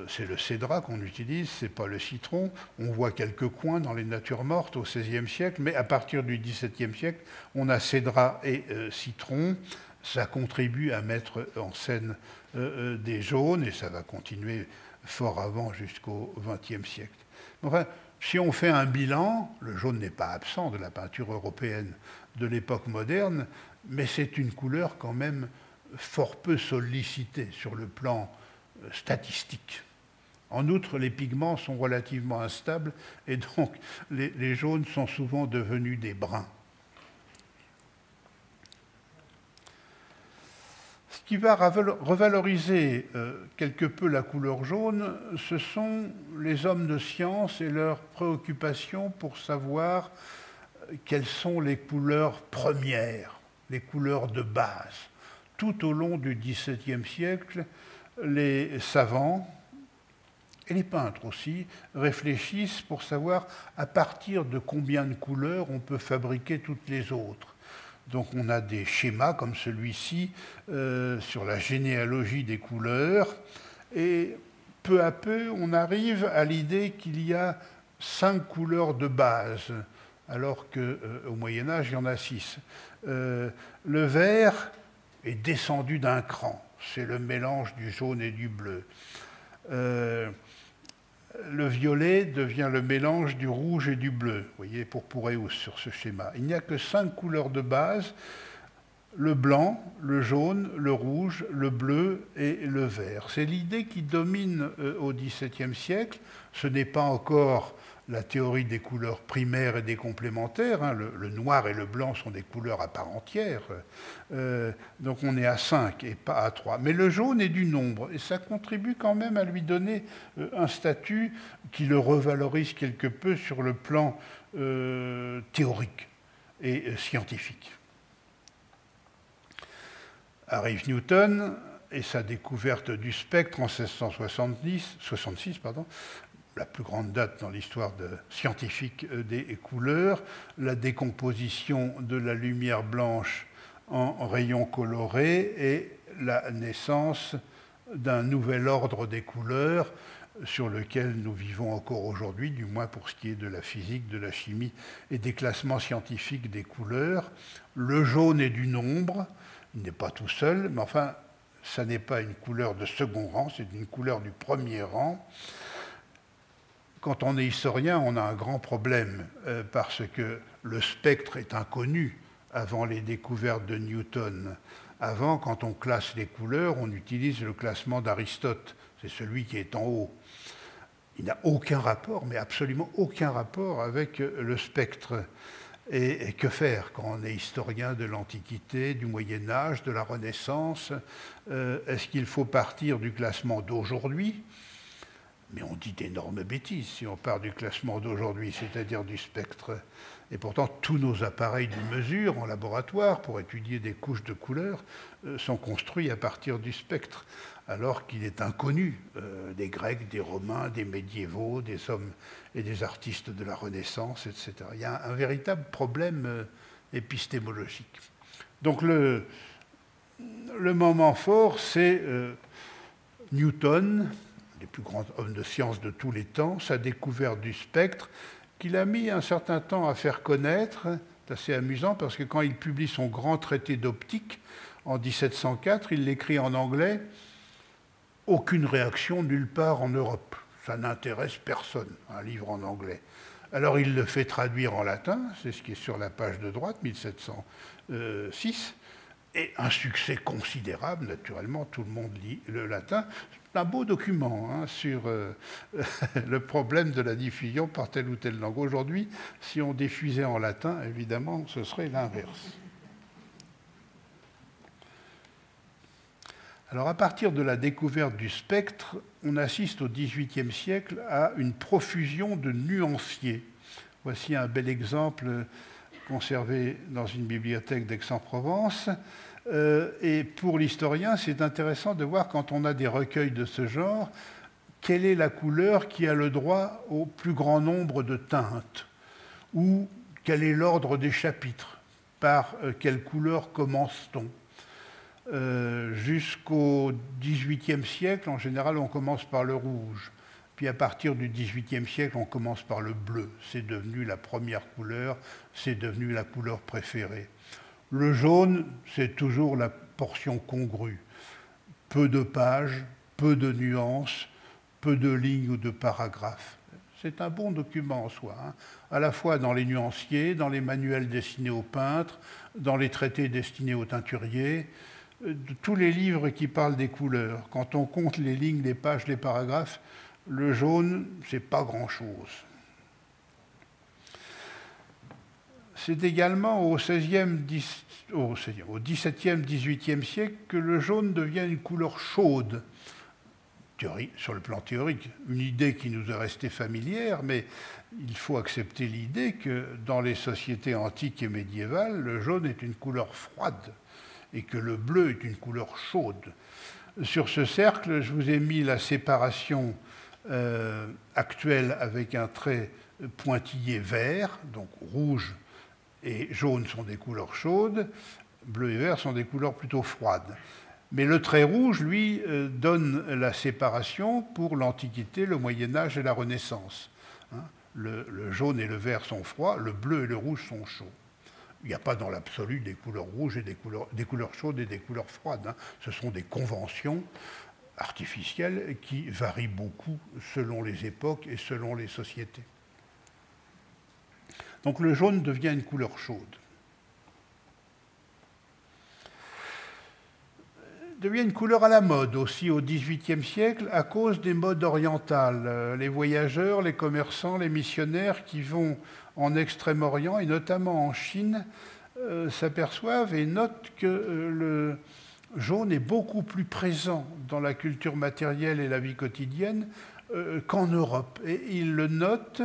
c'est le cédra qu'on utilise, ce n'est pas le citron. On voit quelques coins dans les natures mortes au XVIe siècle, mais à partir du XVIIe siècle, on a cédra et citron ça contribue à mettre en scène euh, euh, des jaunes, et ça va continuer fort avant jusqu'au XXe siècle. Enfin, si on fait un bilan, le jaune n'est pas absent de la peinture européenne de l'époque moderne, mais c'est une couleur quand même fort peu sollicitée sur le plan euh, statistique. En outre, les pigments sont relativement instables et donc les jaunes sont souvent devenus des bruns. qui va revaloriser euh, quelque peu la couleur jaune, ce sont les hommes de science et leurs préoccupations pour savoir euh, quelles sont les couleurs premières, les couleurs de base. Tout au long du XVIIe siècle, les savants, et les peintres aussi, réfléchissent pour savoir à partir de combien de couleurs on peut fabriquer toutes les autres. Donc on a des schémas comme celui-ci euh, sur la généalogie des couleurs. Et peu à peu, on arrive à l'idée qu'il y a cinq couleurs de base, alors qu'au euh, Moyen Âge, il y en a six. Euh, le vert est descendu d'un cran. C'est le mélange du jaune et du bleu le violet devient le mélange du rouge et du bleu, vous voyez, pour Poureus sur ce schéma. Il n'y a que cinq couleurs de base, le blanc, le jaune, le rouge, le bleu et le vert. C'est l'idée qui domine euh, au XVIIe siècle. Ce n'est pas encore la théorie des couleurs primaires et des complémentaires. Hein. Le, noir et le blanc sont des couleurs à part entière. Euh, donc on est à 5 et pas à 3. Mais le jaune est du nombre. Et ça contribue quand même à lui donner euh, un statut qui le revalorise quelque peu sur le plan euh, théorique et scientifique. Arrive Newton et sa découverte du spectre en 1670, 66, pardon, la plus grande date dans l'histoire scientifique euh, des couleurs, la décomposition de la lumière blanche en rayons colorés et la naissance d'un nouvel ordre des couleurs sur lequel nous vivons encore aujourd'hui, du moins pour ce qui est de la physique, de la chimie et des classements scientifiques des couleurs. Le jaune est du nombre, il n'est pas tout seul, mais enfin, ça n'est pas une couleur de second rang, c'est une couleur du premier rang quand on est historien, on a un grand problème euh, parce que le spectre est inconnu avant les découvertes de Newton. Avant, quand on classe les couleurs, on utilise le classement d'Aristote. C'est celui qui est en haut. Il n'a aucun rapport, mais absolument aucun rapport avec euh, le spectre. Et, que faire quand on est historien de l'Antiquité, du Moyen Âge, de la Renaissance? Euh, Est-ce qu'il faut partir du classement d'aujourd'hui mais on dit d'énormes bêtises si on part du classement d'aujourd'hui, c'est-à-dire du spectre. Et pourtant, tous nos appareils de mesure en laboratoire pour étudier des couches de couleurs euh, sont construits à partir du spectre, alors qu'il est inconnu euh, des Grecs, des Romains, des médiévaux, des hommes et des artistes de la Renaissance, etc. Il y a un, véritable problème euh, épistémologique. Donc le, le moment fort, c'est Newton, les plus grands hommes de science de tous les temps, sa découverte du spectre, qu'il a mis un certain temps à faire connaître. C'est assez amusant parce que quand il publie son grand traité d'optique en 1704, il l'écrit en anglais. Aucune réaction nulle part en Europe. Ça n'intéresse personne, un livre en anglais. Alors il le fait traduire en latin, c'est ce qui est sur la page de droite, 1706, et un succès considérable, naturellement, tout le monde lit le latin un beau document hein, sur euh, le problème de la diffusion par telle ou telle langue. Aujourd'hui, si on diffusait en latin, évidemment, ce serait l'inverse. Alors à partir de la découverte du spectre, on assiste au XVIIIe siècle à une profusion de nuanciers. Voici un bel exemple conservé dans une bibliothèque d'Aix-en-Provence. Euh, et pour l'historien, c'est intéressant de voir quand on a des recueils de ce genre, quelle est la couleur qui a le droit au plus grand nombre de teintes, ou quel est l'ordre des chapitres, par euh, quelle couleur commence-t-on? Euh, jusqu'au XVIIIe siècle, en général, on commence par le rouge. Puis à partir du XVIIIe siècle, on commence par le bleu. C'est devenu la première couleur, c'est devenu la couleur préférée. Le jaune, c'est toujours la portion congrue. Peu de pages, peu de nuances, peu de lignes ou de paragraphes. C'est un bon document en soi, hein. à la fois dans les nuanciers, dans les manuels destinés aux peintres, dans les traités destinés aux teinturiers, euh, tous les livres qui parlent des couleurs. Quand on compte les lignes, les pages, les paragraphes, le jaune, c'est pas grand-chose. C'est également au, 16e, au, au XVIIe, XVIIIe siècle que le jaune devient une couleur chaude. sur le plan théorique, une idée qui nous est restée familière, mais il faut accepter l'idée que dans les sociétés antiques et médiévales, le jaune est une couleur froide et que le bleu est une couleur chaude. Sur ce cercle, je vous ai mis la séparation euh, actuelle avec un trait pointillé vert, donc rouge et jaune sont des couleurs chaudes, bleu et vert sont des couleurs plutôt froides. Mais le trait rouge, lui, euh, donne la séparation pour l'Antiquité, le Moyen Âge et la Renaissance. Hein. le, jaune et le vert sont froids, le bleu et le rouge sont chauds. Il n'y a pas dans l'absolu des couleurs rouges et des couleurs, des couleurs chaudes et des couleurs froides. Hein. Ce sont des conventions artificielles qui varient beaucoup selon les époques et selon les sociétés. Donc le jaune devient une couleur chaude. devient une couleur à la mode aussi au XVIIIe siècle à cause des modes orientales. Euh, les voyageurs, les commerçants, les missionnaires qui vont en Extrême-Orient et notamment en Chine euh, s'aperçoivent et notent que euh, le jaune est beaucoup plus présent dans la culture matérielle et la vie quotidienne qu'en Europe. Et ils le notent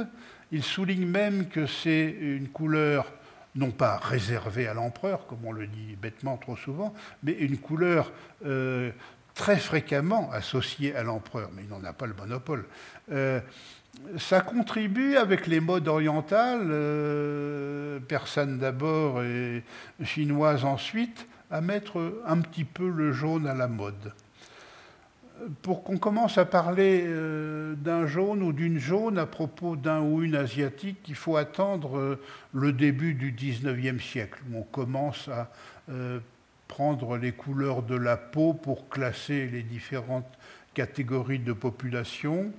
il souligne même que c'est une couleur non pas réservée à l'empereur, comme on le dit bêtement trop souvent, mais une couleur euh, très fréquemment associée à l'empereur, mais il n'en a pas le monopole. Euh, ça contribue avec les modes orientales, euh, persanes d'abord et chinoises ensuite, à mettre un petit peu le jaune à la mode pour qu'on commence à parler euh, d'un jaune ou d'une jaune à propos d'un ou une asiatique, il faut attendre euh, le début du XIXe siècle, où on commence à euh, prendre les couleurs de la peau pour classer les différentes catégories de population.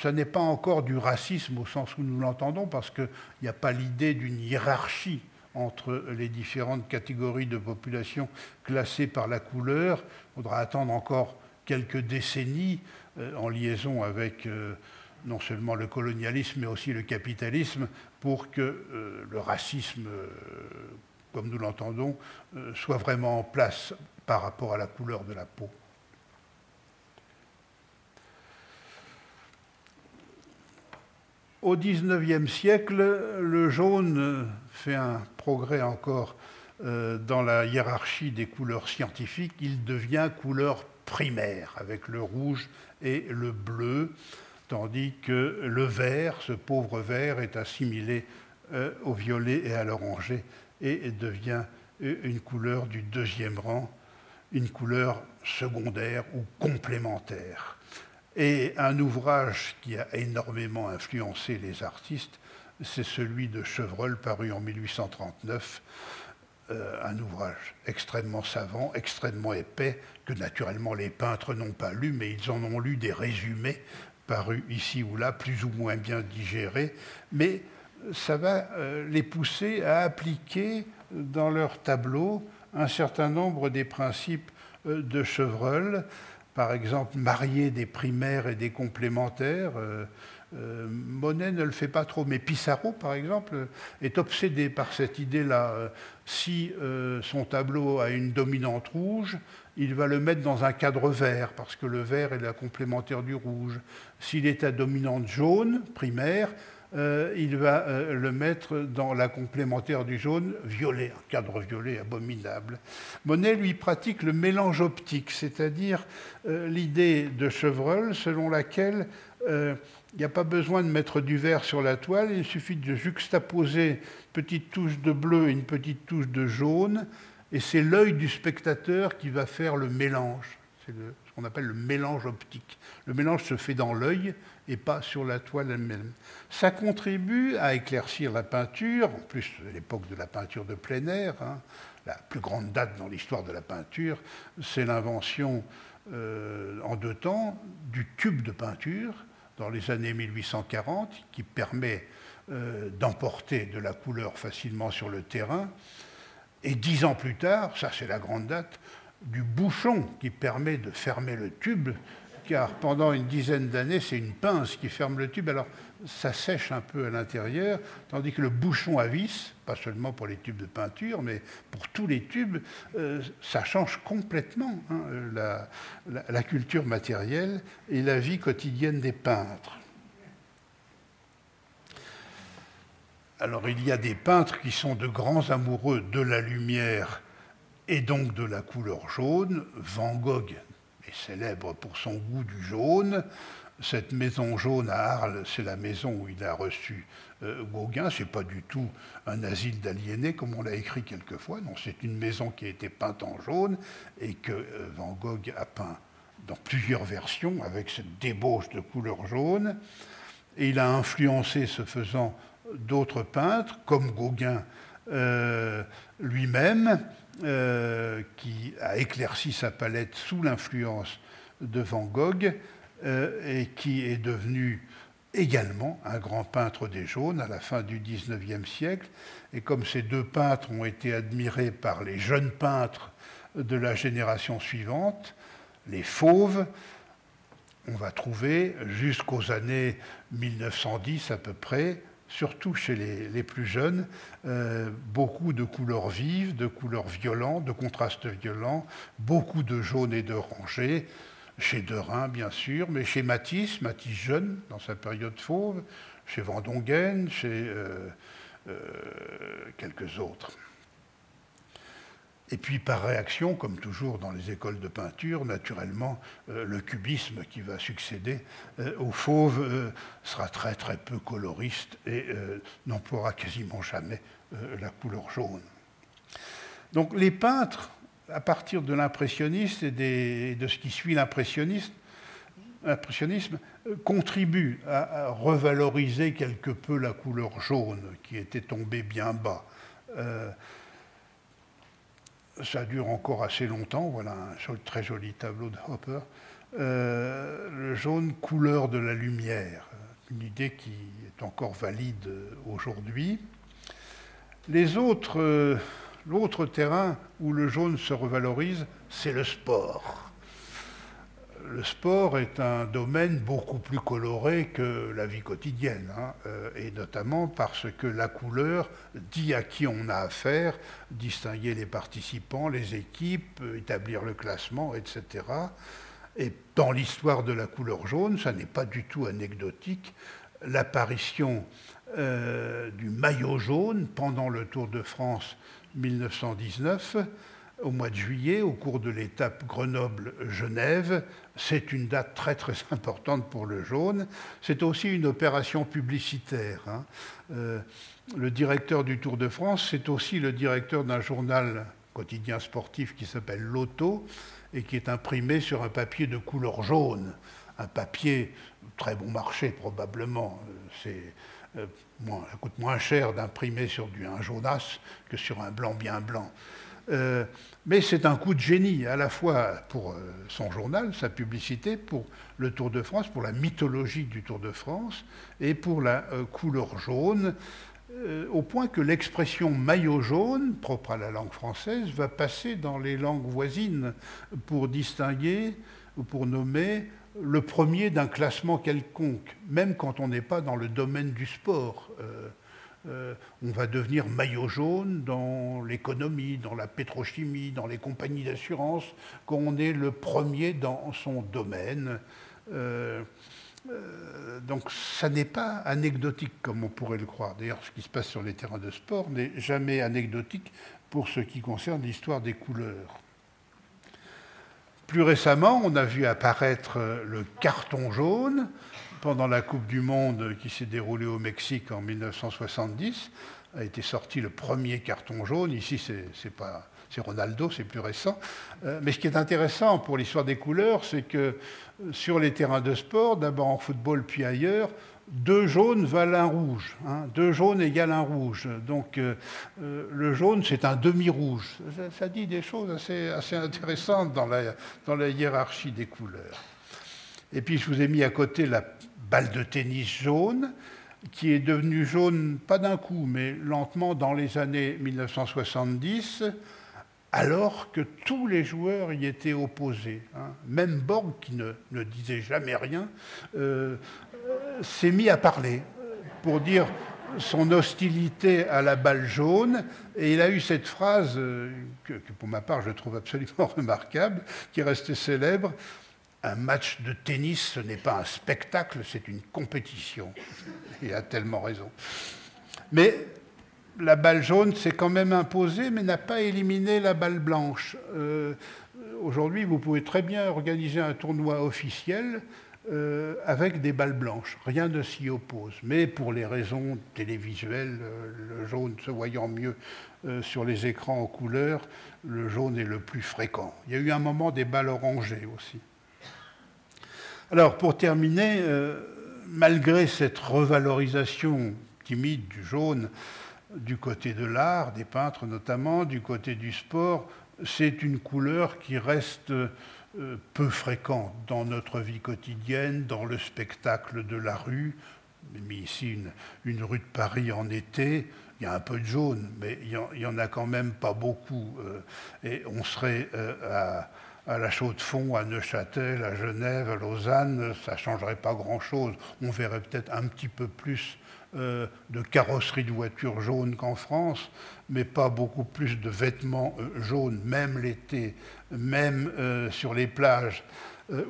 Ce n'est pas encore du racisme au sens où nous l'entendons, parce qu'il n'y a pas l'idée d'une hiérarchie entre les différentes catégories de population classées par la couleur. Il faudra attendre encore quelques décennies euh, en liaison avec euh, non seulement le colonialisme, mais aussi le capitalisme, pour que euh, le racisme, comme nous l'entendons, soit vraiment en place par rapport à la couleur de la peau. Au XIXe siècle, le jaune fait un progrès encore dans la hiérarchie des couleurs scientifiques. Il devient couleur primaire, avec le rouge et le bleu, tandis que le vert, ce pauvre vert, est assimilé euh, au violet et à l'oranger et devient euh, une couleur du deuxième rang, une couleur secondaire ou complémentaire. Et un ouvrage qui a énormément influencé les artistes, c'est celui de Chevreul paru en 1839, euh, un ouvrage extrêmement savant, extrêmement épais, que naturellement les peintres n'ont pas lu, mais ils en ont lu des résumés parus ici ou là, plus ou moins bien digérés, mais ça va euh, les pousser à appliquer dans leurs tableaux un certain nombre des principes euh, de Chevreul, par exemple marier des primaires et des complémentaires. Euh, Monet ne le fait pas trop, mais Pissarro, par exemple, est obsédé par cette idée-là. Euh, si euh, son tableau a une dominante rouge, il va le mettre dans un cadre vert, parce que le vert est la complémentaire du rouge. S'il est à dominante jaune, primaire, euh, il va euh, le mettre dans la complémentaire du jaune violet, un cadre violet abominable. Monet, lui, pratique le mélange optique, c'est-à-dire euh, l'idée de Chevreul selon laquelle il n'y a pas besoin de mettre du vert sur la toile, il suffit de juxtaposer une petite touche de bleu et une petite touche de jaune, et c'est l'œil du spectateur qui va faire le mélange. C'est ce qu'on appelle le mélange optique. Le mélange se fait dans l'œil et pas sur la toile elle-même. Ça contribue à éclaircir la peinture, en plus de l'époque de la peinture de plein air. Hein. la plus grande date dans l'histoire de la peinture, c'est l'invention euh, en deux temps du tube de peinture dans les années 1840 qui permet euh, d'emporter de la couleur facilement sur le terrain. Et dix ans plus tard, ça c'est la grande date, du bouchon qui permet de fermer le tube, car pendant une dizaine d'années, c'est une pince qui ferme le tube. Alors ça sèche un peu à l'intérieur, tandis que le bouchon à vis, pas seulement pour les tubes de peinture, mais pour tous les tubes, euh, ça change complètement hein, la, la, culture matérielle et la vie quotidienne des peintres. Alors il y a des peintres qui sont de grands amoureux de la lumière et donc de la couleur jaune. Van Gogh est célèbre pour son goût du jaune. Cette maison jaune à Arles, c'est la maison où il a reçu euh, Gauguin. Ce n'est pas du tout un asile d'aliénés, comme on l'a écrit quelquefois. Non, c'est une maison qui a été peinte en jaune et que euh, Van Gogh a peint dans plusieurs versions avec cette débauche de couleur jaune. Et il a influencé, ce faisant, d'autres peintres, comme Gauguin euh, lui-même, qui a éclairci sa palette sous l'influence de Van Gogh. Euh, et qui est devenu également un grand peintre des jaunes à la fin du XIXe siècle. Et comme ces deux peintres ont été admirés par les jeunes peintres de la génération suivante, les fauves, on va trouver jusqu'aux années 1910 à peu près, surtout chez les, plus jeunes, euh, beaucoup de couleurs vives, de couleurs violentes, de contrastes violents, beaucoup de jaune et d'oranger, chez Derain, bien sûr, mais chez Matisse, Matisse jeune, dans sa période fauve, chez Vendongen, chez euh, euh, quelques autres. Et puis par réaction, comme toujours dans les écoles de peinture, naturellement, euh, le cubisme qui va succéder au fauve sera très très peu coloriste et n'emploiera quasiment jamais la couleur jaune. Donc les peintres à partir de l'impressionniste et de ce qui suit l'impressionnisme, euh, contribue à, revaloriser quelque peu la couleur jaune qui était tombée bien bas. Euh, ça dure encore assez longtemps, voilà un très joli tableau de Hopper. Euh, le jaune, couleur de la lumière, une idée qui est encore valide aujourd'hui. Les autres L'autre terrain où le jaune se revalorise, c'est le sport. Le sport est un domaine beaucoup plus coloré que la vie quotidienne, hein, euh, et notamment parce que la couleur dit à qui on a affaire, distinguer les participants, les équipes, établir le classement, etc. Et dans l'histoire de la couleur jaune, ça n'est pas du tout anecdotique. L'apparition euh, du maillot jaune pendant le Tour de France 1919, au mois de juillet, au cours de l'étape Grenoble-Genève. C'est une date très très importante pour le jaune. C'est aussi une opération publicitaire. Hein. Euh, le directeur du Tour de France, c'est aussi le directeur d'un journal quotidien sportif qui s'appelle L'Auto et qui est imprimé sur un papier de couleur jaune. Un papier très bon marché probablement. C'est euh, ça coûte moins cher d'imprimer sur du, un jaunasse que sur un blanc bien blanc. Euh, mais c'est un coup de génie, à la fois pour euh, son journal, sa publicité, pour le Tour de France, pour la mythologie du Tour de France, et pour la couleur jaune, au point que l'expression maillot jaune, propre à la langue française, va passer dans les langues voisines pour distinguer ou pour nommer le premier d'un classement quelconque, même quand on n'est pas dans le domaine du sport. Euh, euh, on va devenir maillot jaune dans l'économie, dans la pétrochimie, dans les compagnies d'assurance, quand on est le premier dans son domaine. Euh, donc ça n'est pas anecdotique comme on pourrait le croire. D'ailleurs, ce qui se passe sur les terrains de sport n'est jamais anecdotique pour ce qui concerne l'histoire des couleurs. Plus récemment, on a vu apparaître le carton jaune pendant la Coupe du Monde qui s'est déroulée au Mexique en 1970. A été sorti le premier carton jaune. Ici, c'est Ronaldo, c'est plus récent. Euh, mais ce qui est intéressant pour l'histoire des couleurs, c'est que euh, sur les terrains de sport, d'abord en football puis ailleurs, deux jaunes valent un rouge. Hein. Deux jaunes égale un rouge. Donc euh, le jaune, c'est un demi-rouge. Ça, dit des choses assez, intéressantes dans la hiérarchie des couleurs. Et puis je vous ai mis à côté la balle de tennis jaune qui est devenue jaune, pas d'un coup, mais lentement dans les années 1970, alors que tous les joueurs y étaient opposés. Hein. Même Borg, qui ne, disait jamais rien, euh, s'est mis à parler pour dire son hostilité à la balle jaune, et il a eu cette phrase euh, que, pour ma part je trouve absolument remarquable, qui est restée célèbre, un match de tennis, ce n'est pas un spectacle, c'est une compétition. Il a tellement raison. Mais la balle jaune s'est quand même imposée, mais n'a pas éliminé la balle blanche. Euh, aujourd'hui, vous pouvez très bien organiser un tournoi officiel euh, avec des balles blanches. Rien ne s'y oppose. Mais pour les raisons télévisuelles, euh, le jaune se voyant mieux sur les écrans en couleur, le jaune est le plus fréquent. Il y a eu un moment des balles orangées aussi. Alors, pour terminer, malgré cette revalorisation timide du jaune, du côté de l'art, des peintres notamment, du côté du sport, c'est une couleur qui reste euh, peu fréquente dans notre vie quotidienne, dans le spectacle de la rue. Mais ici une, rue de Paris en été, il y a un peu de jaune, mais il n'y en, a quand même pas beaucoup. Euh, et on serait euh, à, à la Chaux-de-Fonds, à Neuchâtel, à Genève, à Lausanne, ça ne changerait pas grand-chose. On verrait peut-être un petit peu plus euh, de carrosserie de voitures jaunes qu'en France, mais pas beaucoup plus de vêtements euh, jaunes, même l'été, même euh, sur les plages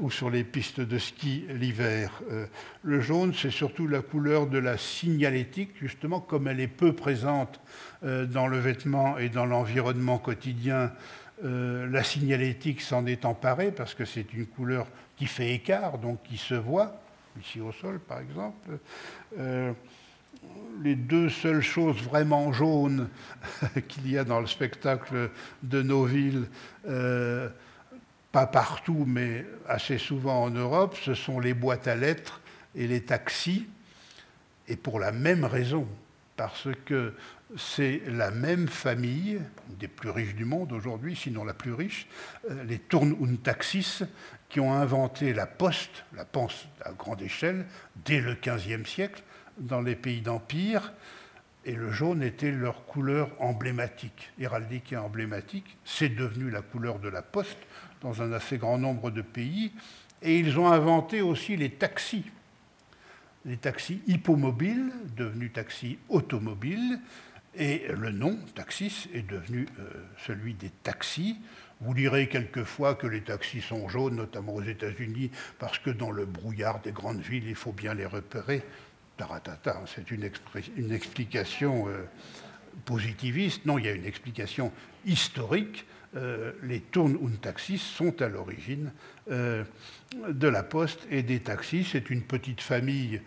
ou sur les pistes de ski l'hiver. le jaune, c'est surtout la couleur de la signalétique, justement, comme elle est peu présente dans le vêtement et dans l'environnement quotidien. La signalétique s'en est emparée parce que c'est une couleur qui fait écart, donc qui se voit, ici au sol par exemple. Les deux seules choses vraiment jaunes qu'il y a dans le spectacle de nos villes, euh, pas partout, mais assez souvent en Europe, ce sont les boîtes à lettres et les taxis, et pour la même raison, parce que c'est la même famille, des plus riches du monde aujourd'hui, sinon la plus riche, euh, les Turn Taxis, qui ont inventé la poste, la poste à grande échelle, dès le XVe siècle, dans les pays d'Empire, et le jaune était leur couleur emblématique, héraldique et emblématique. C'est devenu la couleur de la poste dans un assez grand nombre de pays. Et ils ont inventé aussi les taxis, les taxis hippomobiles, devenus taxis automobiles, et le nom taxis est devenu euh, celui des taxis. Vous lirez quelquefois que les taxis sont jaunes, notamment aux États-Unis, parce que dans le brouillard des grandes villes, il faut bien les repérer c'est une, explication euh, positiviste. Non, il y a une explication historique. Euh, les Turn und Taxis sont à l'origine de la Poste et des taxis. C'est une petite famille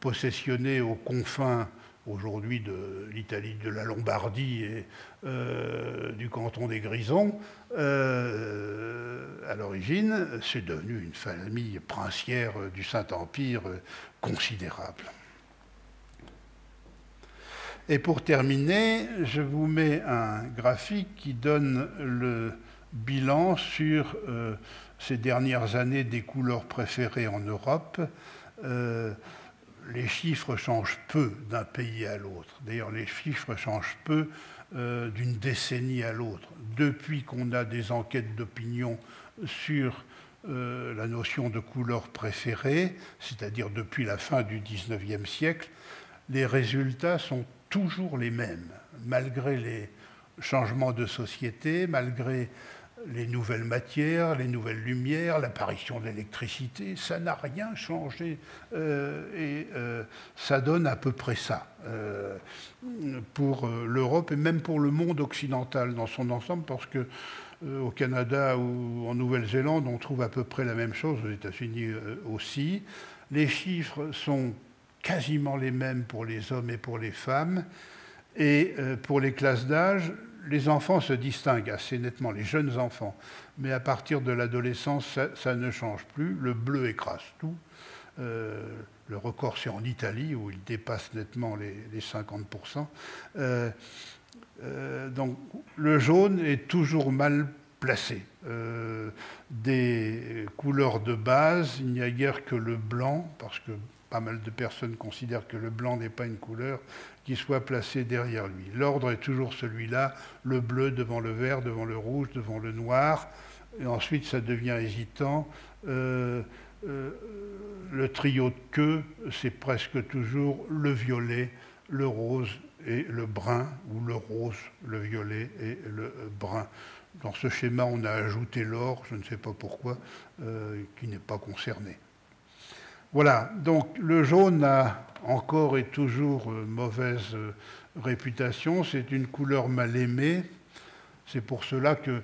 possessionnée aux confins aujourd'hui de l'Italie, de la Lombardie et du canton des Grisons. à l'origine, c'est devenu une famille princière du Saint-Empire considérable. Et pour terminer, je vous mets un graphique qui donne le bilan sur euh, ces dernières années des couleurs préférées en Europe. Euh, les chiffres changent peu d'un pays à l'autre. D'ailleurs, les chiffres changent peu euh, d'une décennie à l'autre. Depuis qu'on a des enquêtes d'opinion sur la notion de couleur préférée, c'est-à-dire depuis la fin du XIXe siècle, les résultats sont toujours les mêmes, malgré les changements de société, malgré les nouvelles matières, les nouvelles lumières, l'apparition de l'électricité, ça n'a rien changé. Euh, et euh, ça donne à peu près ça euh, pour l'Europe et même pour le monde occidental dans son ensemble, parce que au Canada ou en Nouvelle-Zélande, on trouve à peu près la même chose, aux États-Unis aussi. Les chiffres sont quasiment les mêmes pour les hommes et pour les femmes. Et pour les classes d'âge, les enfants se distinguent assez nettement, les jeunes enfants, mais à partir de l'adolescence, ça, ne change plus. Le bleu écrase tout. Euh, le record, c'est en Italie, où il dépasse nettement les, 50%. Euh, euh, donc le jaune est toujours mal placé. des couleurs de base, il n'y a guère que le blanc, parce que pas mal de personnes considèrent que le blanc n'est pas une couleur, qui soit placé derrière lui. L'ordre est toujours celui-là, le bleu devant le vert, devant le rouge, devant le noir, et ensuite ça devient hésitant. Euh, euh, le trio de queue, c'est presque toujours le violet, le rose et le brun, ou le rose, le violet et le brun. Dans ce schéma, on a ajouté l'or, je ne sais pas pourquoi, euh, qui n'est pas concerné. Voilà, donc le jaune a encore et toujours euh, mauvaise euh, réputation, c'est une couleur mal aimée. C'est pour cela que euh,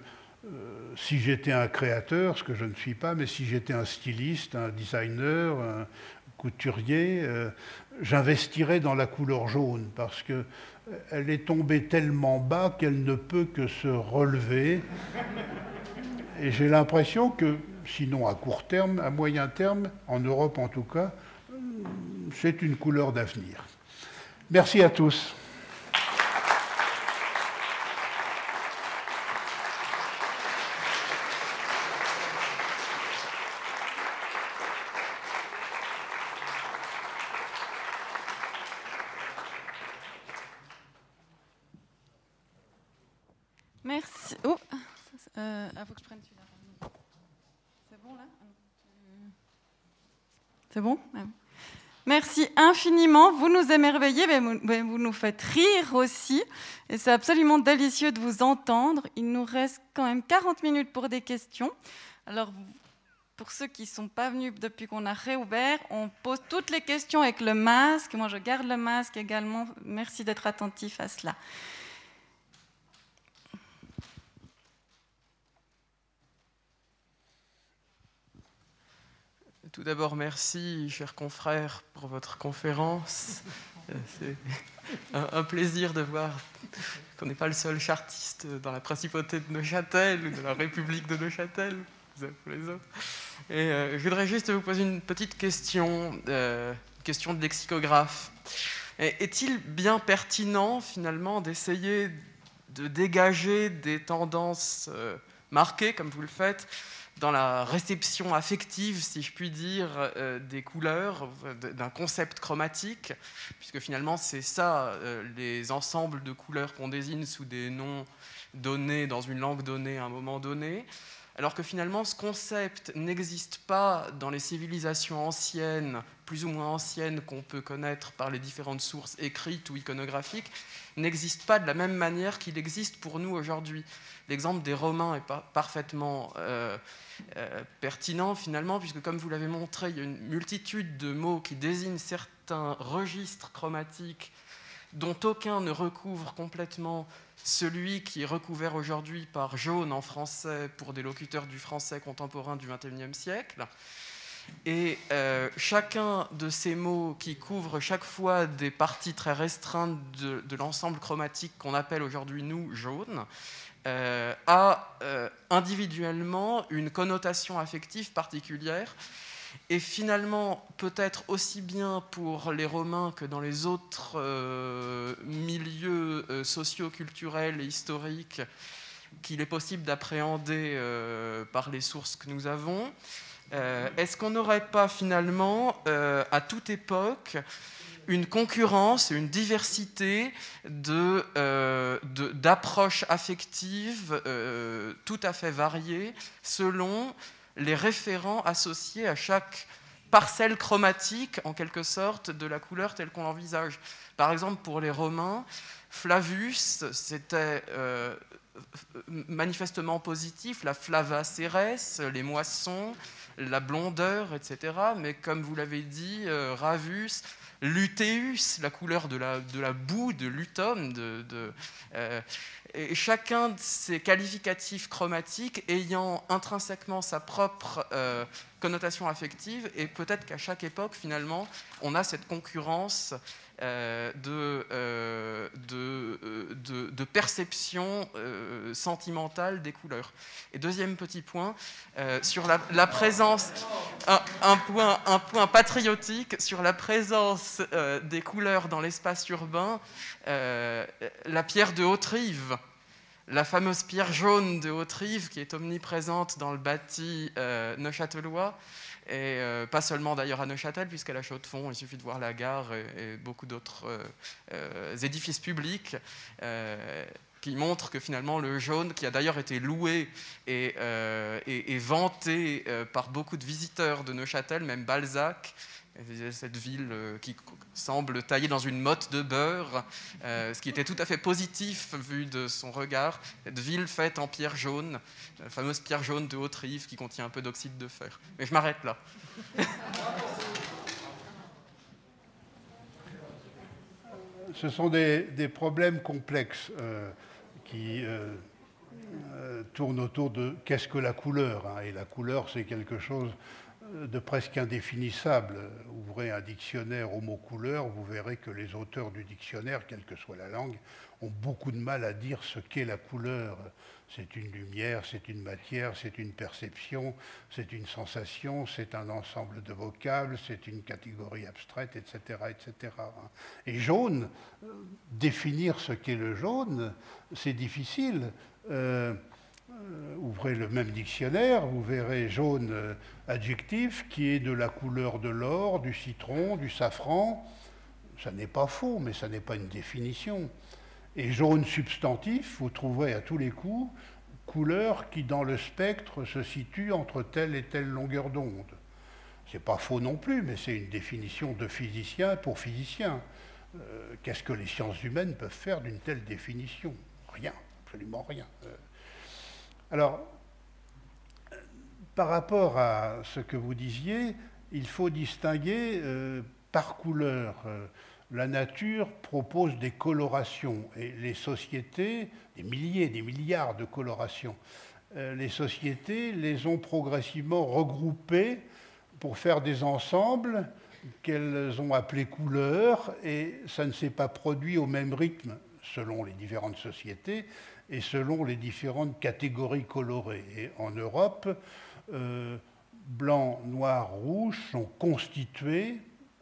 si j'étais un créateur, ce que je ne suis pas, mais si j'étais un styliste, un designer, un couturier, j'investirais dans la couleur jaune parce qu'elle est tombée tellement bas qu'elle ne peut que se relever. Et j'ai l'impression que sinon à court terme, à moyen terme, en Europe en tout cas, c'est une couleur d'avenir. Merci à tous. Merci. Oh, euh, ah, faut que je prenne C'est bon Merci infiniment. Vous nous émerveillez, mais vous nous faites rire aussi. Et c'est absolument délicieux de vous entendre. Il nous reste quand même 40 minutes pour des questions. Alors, pour ceux qui ne sont pas venus depuis qu'on a réouvert, on pose toutes les questions avec le masque. Moi, je garde le masque également. Merci d'être attentif à cela. Tout d'abord, merci, chers confrères, pour votre conférence. Euh, c'est un, plaisir de voir qu'on n'est pas le seul chartiste dans la principauté de Neuchâtel ou de la République de Neuchâtel, vous les autres. Et euh, je voudrais juste vous poser une petite question, euh, question de lexicographe. Est-il bien pertinent, finalement, d'essayer de dégager des tendances marquées, comme vous le faites, dans la réception affective, si je puis dire, euh, des couleurs, d'un concept chromatique, puisque finalement c'est ça, euh, les ensembles de couleurs qu'on désigne sous des noms donnés dans une langue donnée à un moment donné, alors que finalement ce concept n'existe pas dans les civilisations anciennes, plus ou moins anciennes qu'on peut connaître par les différentes sources écrites ou iconographiques, n'existe pas de la même manière qu'il existe pour nous aujourd'hui. L'exemple des Romains est parfaitement euh, euh, pertinent finalement, puisque comme vous l'avez montré, il y a une multitude de mots qui désignent certains registres chromatiques dont aucun ne recouvre complètement celui qui est recouvert aujourd'hui par jaune en français pour des locuteurs du français contemporain du XXIe siècle. Et euh, chacun de ces mots qui couvrent chaque fois des parties très restreintes de, l'ensemble chromatique qu'on appelle aujourd'hui, nous, jaune, euh, a euh, individuellement une connotation affective particulière. Et finalement, peut-être aussi bien pour les Romains que dans les autres euh, milieux socio-culturels et historiques qu'il est possible d'appréhender par les sources que nous avons, est-ce qu'on n'aurait pas finalement, à toute époque, une concurrence une diversité euh, d'approches affectives euh, tout à fait variées selon les référents associés à chaque parcelle chromatique, en quelque sorte, de la couleur telle qu'on l'envisage. Par exemple, pour les Romains, Flavius, c'était euh, manifestement positifs, la flava cérès, les moissons, la blondeur, etc. Mais comme vous l'avez dit, Ravus, luteus, la couleur de la, de la boue, de l'utum, de, et chacun de ces qualificatifs chromatiques ayant intrinsèquement sa propre connotation affective, et peut-être qu'à chaque époque, finalement, on a cette concurrence euh, de, euh, euh, de, perception sentimentale des couleurs. Et deuxième petit point, sur la, présence, un, point, patriotique, sur la présence des couleurs dans l'espace urbain, la pierre de Haute-Rive, la fameuse pierre jaune de Haute-Rive qui est omniprésente dans le bâti neuchâtelois, et euh, pas seulement d'ailleurs à Neuchâtel, puisqu'à la Chaux-de-Fonds, il suffit de voir la gare et, beaucoup d'autres euh, euh, édifices publics qui montrent que finalement le jaune, qui a d'ailleurs été loué et, et vanté par beaucoup de visiteurs de Neuchâtel, même Balzac, cette ville euh, qui semble taillée dans une motte de beurre, euh, ce qui était tout à fait positif vu de son regard. Cette ville faite en pierre jaune, la fameuse pierre jaune de Haute-Rive qui contient un peu d'oxyde de fer. Mais je m'arrête là. Ce sont des, problèmes complexes euh, qui tournent autour de qu'est-ce que la couleur. Hein. et la couleur, c'est quelque chose de presque indéfinissable. Ouvrez un dictionnaire au mot couleur, vous verrez que les auteurs du dictionnaire, quelle que soit la langue, ont beaucoup de mal à dire ce qu'est la couleur. C'est une lumière, c'est une matière, c'est une perception, c'est une sensation, c'est un ensemble de vocables, c'est une catégorie abstraite, etc. etc. Et jaune, définir ce qu'est le jaune, c'est difficile. Euh, euh, ouvrez le même dictionnaire, vous verrez jaune euh, adjectif qui est de la couleur de l'or, du citron, du safran. Ça n'est pas faux, mais ça n'est pas une définition. Et jaune substantif, vous trouverez à tous les coups couleur qui dans le spectre se situe entre telle et telle longueur d'onde. C'est pas faux non plus, mais c'est une définition de physicien pour physicien. Euh, qu'est-ce que les sciences humaines peuvent faire d'une telle définition? Rien, absolument rien. Alors, par rapport à ce que vous disiez, il faut distinguer euh, par couleur. Euh, la nature propose des colorations et les sociétés, des milliers, des milliards de colorations, euh, les sociétés les ont progressivement regroupées pour faire des ensembles qu'elles ont appelés couleurs et ça ne s'est pas produit au même rythme selon les différentes sociétés et selon les différentes catégories colorées. Et en Europe, euh, blanc, noir, rouge sont constitués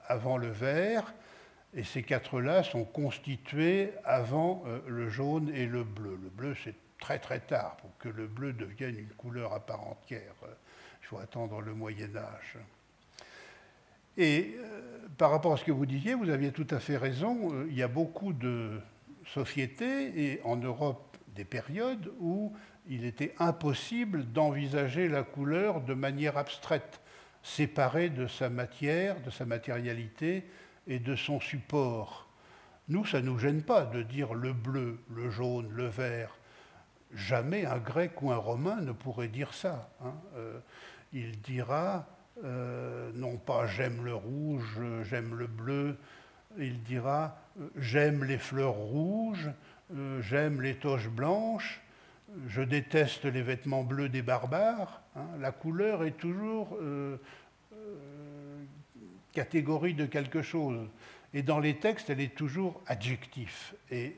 avant le vert, et ces quatre-là sont constitués avant euh, le jaune et le bleu. Le bleu, c'est très très tard pour que le bleu devienne une couleur à part entière. Il faut attendre le Moyen Âge. Et euh, par rapport à ce que vous disiez, vous aviez tout à fait raison. il y a beaucoup de sociétés, et en Europe des périodes où il était impossible d'envisager la couleur de manière abstraite, séparée de sa matière, de sa matérialité et de son support. Nous, ça ne nous gêne pas de dire le bleu, le jaune, le vert. Jamais un grec ou un romain ne pourrait dire ça. Hein. Euh, il dira euh, non pas j'aime le rouge, j'aime le bleu, il dira euh, j'aime les fleurs rouges, euh, j'aime les toches blanches, je déteste les vêtements bleus des barbares. Hein. La couleur est toujours euh, euh, catégorie de quelque chose. Et dans les textes, elle est toujours adjectif. Et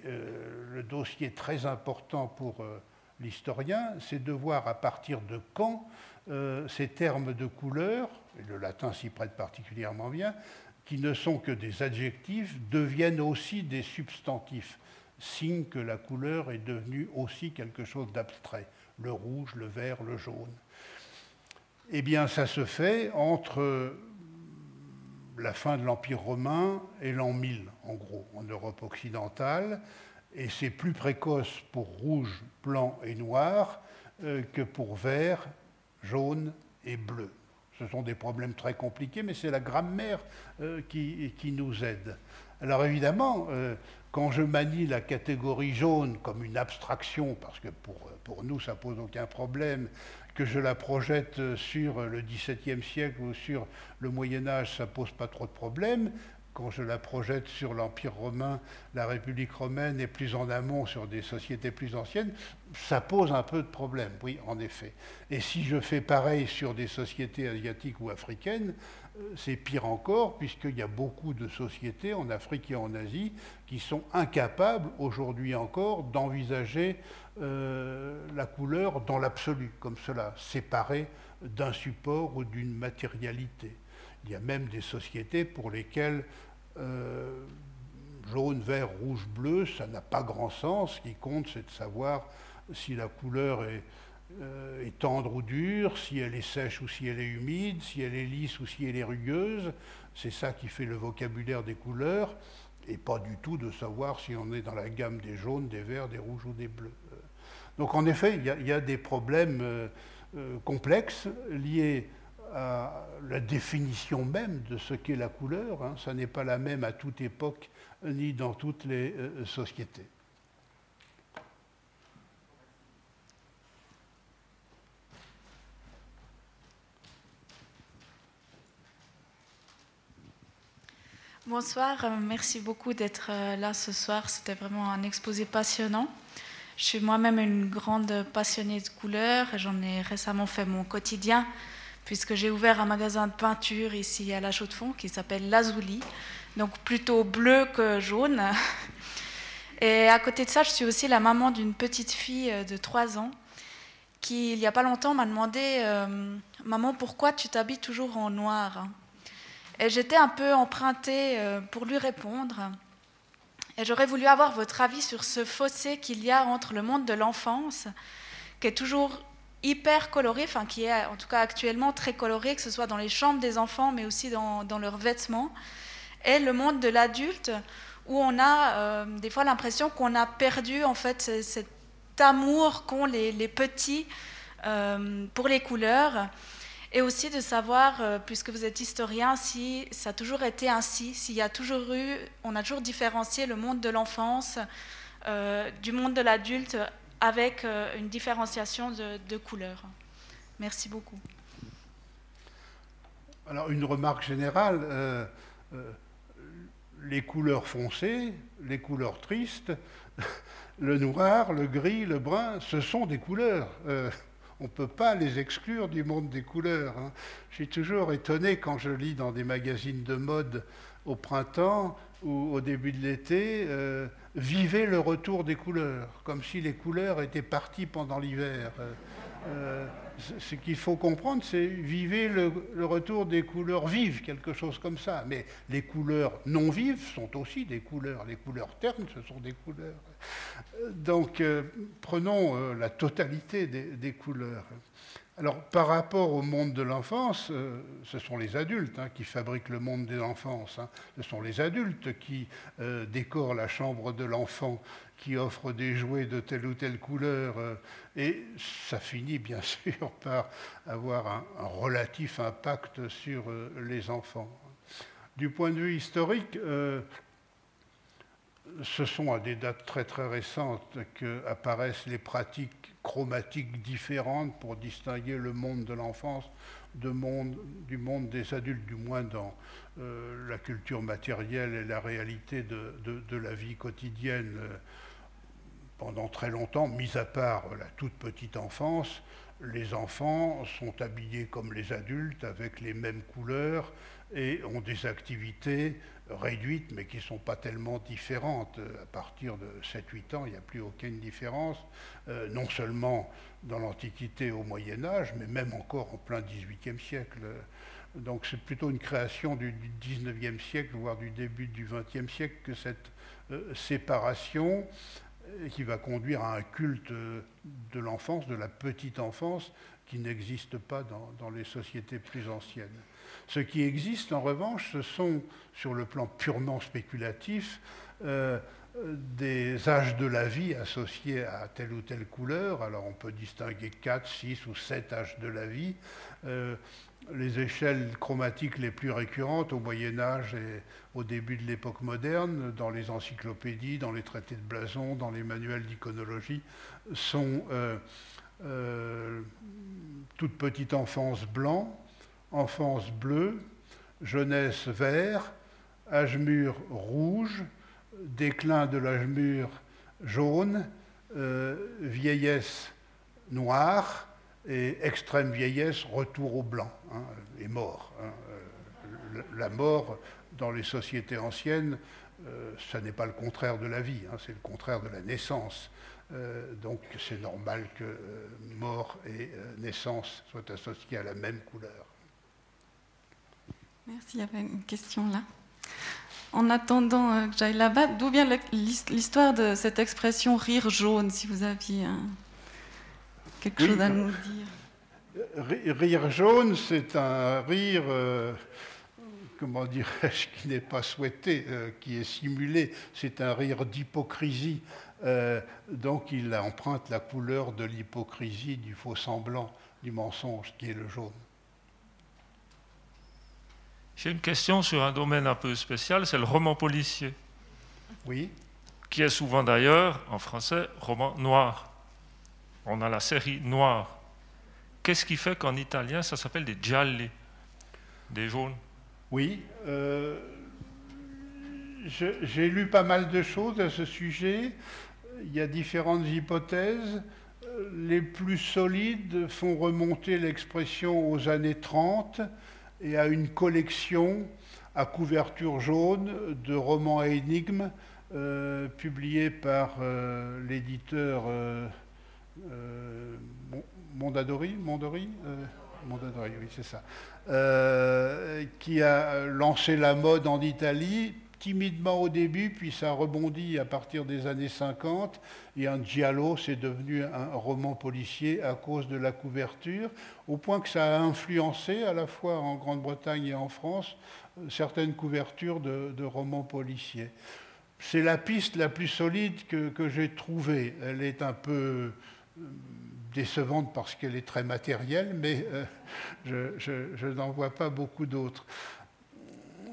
le dossier très important pour l'historien, c'est de voir à partir de quand ces termes de couleur, et le latin s'y prête particulièrement bien, qui ne sont que des adjectifs, deviennent aussi des substantifs signe que la couleur est devenue aussi quelque chose d'abstrait, le rouge, le vert, le jaune. Eh bien, ça se fait entre la fin de l'Empire romain et l'an 1000, en gros, en Europe occidentale, et c'est plus précoce pour rouge, blanc et noir euh, que pour vert, jaune et bleu. Ce sont des problèmes très compliqués, mais c'est la grammaire euh, qui, qui, nous aide. Alors évidemment, euh, quand je manie la catégorie jaune comme une abstraction, parce que pour, nous ça pose aucun problème, que je la projette sur le XVIIe siècle ou sur le Moyen Âge, ça pose pas trop de problèmes quand je la projette sur l'Empire romain, la République romaine et plus en amont sur des sociétés plus anciennes, ça pose un peu de problème, oui, en effet. Et si je fais pareil sur des sociétés asiatiques ou africaines, c'est pire encore, puisqu'il y a beaucoup de sociétés en Afrique et en Asie qui sont incapables aujourd'hui encore d'envisager euh, la couleur dans l'absolu, comme cela, séparée d'un support ou d'une matérialité. Il y a même des sociétés pour lesquelles euh, jaune, vert, rouge, bleu, ça n'a pas grand sens. Ce qui compte, c'est de savoir si la couleur est, euh, est, tendre ou dure, si elle est sèche ou si elle est humide, si elle est lisse ou si elle est rugueuse. C'est ça qui fait le vocabulaire des couleurs, et pas du tout de savoir si on est dans la gamme des jaunes, des verts, des rouges ou des bleus. Donc en effet, il y, a des problèmes euh, complexes liés à la définition même de ce qu'est la couleur. Hein. Ça n'est pas la même à toute époque ni dans toutes les euh, sociétés. Bonsoir, euh, merci beaucoup d'être euh, là ce soir. C'était vraiment un exposé passionnant. Je suis moi-même une grande passionnée de couleurs. J'en ai récemment fait mon quotidien puisque j'ai ouvert un magasin de peinture ici à La Chaux-de-Fonds qui s'appelle Lazuli, donc plutôt bleu que jaune. Et à côté de ça, je suis aussi la maman d'une petite fille euh, de 3 ans qui, il n'y a pas longtemps, m'a demandé Maman, pourquoi tu t'habilles toujours en noir? Et j'étais un peu empruntée euh, pour lui répondre. Et j'aurais voulu avoir votre avis sur ce fossé qu'il y a entre le monde de l'enfance, qui est toujours hyper coloré, enfin qui est en tout cas actuellement très coloré, que ce soit dans les chambres des enfants, mais aussi dans, leurs vêtements, et le monde de l'adulte, où on a euh, des fois l'impression qu'on a perdu en fait cet amour qu'ont les, petits euh, pour les couleurs, et aussi de savoir, euh, puisque vous êtes historien, si ça a toujours été ainsi, s'il y a toujours eu, on a toujours différencié le monde de l'enfance du monde de l'adulte avec euh, une différenciation de, couleurs. Merci beaucoup. Alors une remarque générale, euh, euh, les couleurs foncées, les couleurs tristes, le noir, le gris, le brun, ce sont des couleurs. On ne peut pas les exclure du monde des couleurs. Hein. Je suis toujours étonné quand je lis dans des magazines de mode au printemps ou au début de l'été, euh, vivez le retour des couleurs, comme si les couleurs étaient parties pendant l'hiver. Euh, euh, ce qu'il faut comprendre, c'est vivez le, retour des couleurs vives, quelque chose comme ça. Mais les couleurs non vives sont aussi des couleurs. Les couleurs ternes, ce sont des couleurs. Donc, prenons la totalité des couleurs. Alors, par rapport au monde de l'enfance, euh, ce sont les adultes hein, qui fabriquent le monde de l'enfance. Hein. Ce sont les adultes qui euh, décorent la chambre de l'enfant, qui offrent des jouets de telle ou telle couleur. Euh, et ça finit bien sûr par avoir un, relatif impact sur les enfants. Du point de vue historique, ce sont à des dates très très récentes qu'apparaissent les pratiques chromatiques différentes pour distinguer le monde de l'enfance du monde des adultes, du moins dans euh, la culture matérielle et la réalité de, la vie quotidienne. pendant très longtemps, mis à part la toute petite enfance, les enfants sont habillés comme les adultes avec les mêmes couleurs et ont des activités réduites, mais qui ne sont pas tellement différentes. À partir de 7-8 ans, il n'y a plus aucune différence, euh, non seulement dans l'Antiquité au Moyen Âge, mais même encore en plein XVIIIe siècle. Donc c'est plutôt une création du, XIXe siècle, voire du début du XXe siècle, que cette euh, séparation euh, qui va conduire à un culte de l'enfance, de la petite enfance, qui n'existe pas dans les sociétés plus anciennes. Ce qui existe, en revanche, ce sont, sur le plan purement spéculatif, euh, des âges de la vie associés à telle ou telle couleur. Alors on peut distinguer 4, 6 ou 7 âges de la vie. Euh, les échelles chromatiques les plus récurrentes au Moyen Âge et au début de l'époque moderne, dans les encyclopédies, dans les traités de blason, dans les manuels d'iconologie, sont euh, euh, toute petite enfance blanc, enfance bleue, jeunesse vert, âge mûr rouge, déclin de l'âge mûr jaune, euh, vieillesse noire, et extrême vieillesse, retour au blanc, hein, et mort. Hein. Euh, la mort, dans les sociétés anciennes, euh, ça n'est pas le contraire de la vie, hein, c'est le contraire de la naissance. Euh, donc c'est normal que mort et naissance soient associés à la même couleur. Merci, il y avait une question là. En attendant que j'aille là-bas, d'où vient l'histoire de cette expression rire jaune, si vous aviez un quelque chose à nous dire Rire jaune, c'est un rire, euh, comment dirais-je, qui n'est pas souhaité, euh, qui est simulé. C'est un rire d'hypocrisie. Euh, donc il emprunte la couleur de l'hypocrisie, du faux semblant, du mensonge, qui est le jaune. J'ai une question sur un domaine un peu spécial, c'est le roman policier. Oui. Qui est souvent d'ailleurs, en français, roman noir on a la série noire. Qu'est-ce qui fait qu'en italien, ça s'appelle des gialli, des jaunes? Oui. Euh, j'ai lu pas mal de choses à ce sujet. Il y a différentes hypothèses. Les plus solides font remonter l'expression aux années 30 et à une collection à couverture jaune de romans à énigmes euh, publiés par euh, l'éditeur euh, Mondadori, Mondadori, oui, c'est ça, qui a lancé la mode en Italie, timidement au début, puis ça rebondit à partir des années 50, et un giallo, c'est devenu un roman policier à cause de la couverture, au point que ça a influencé, à la fois en Grande-Bretagne et en France, certaines couvertures de, romans policiers. C'est la piste la plus solide que, j'ai trouvée. Elle est un peu décevante parce qu'elle est très matérielle, mais euh, je, n'en vois pas beaucoup d'autres.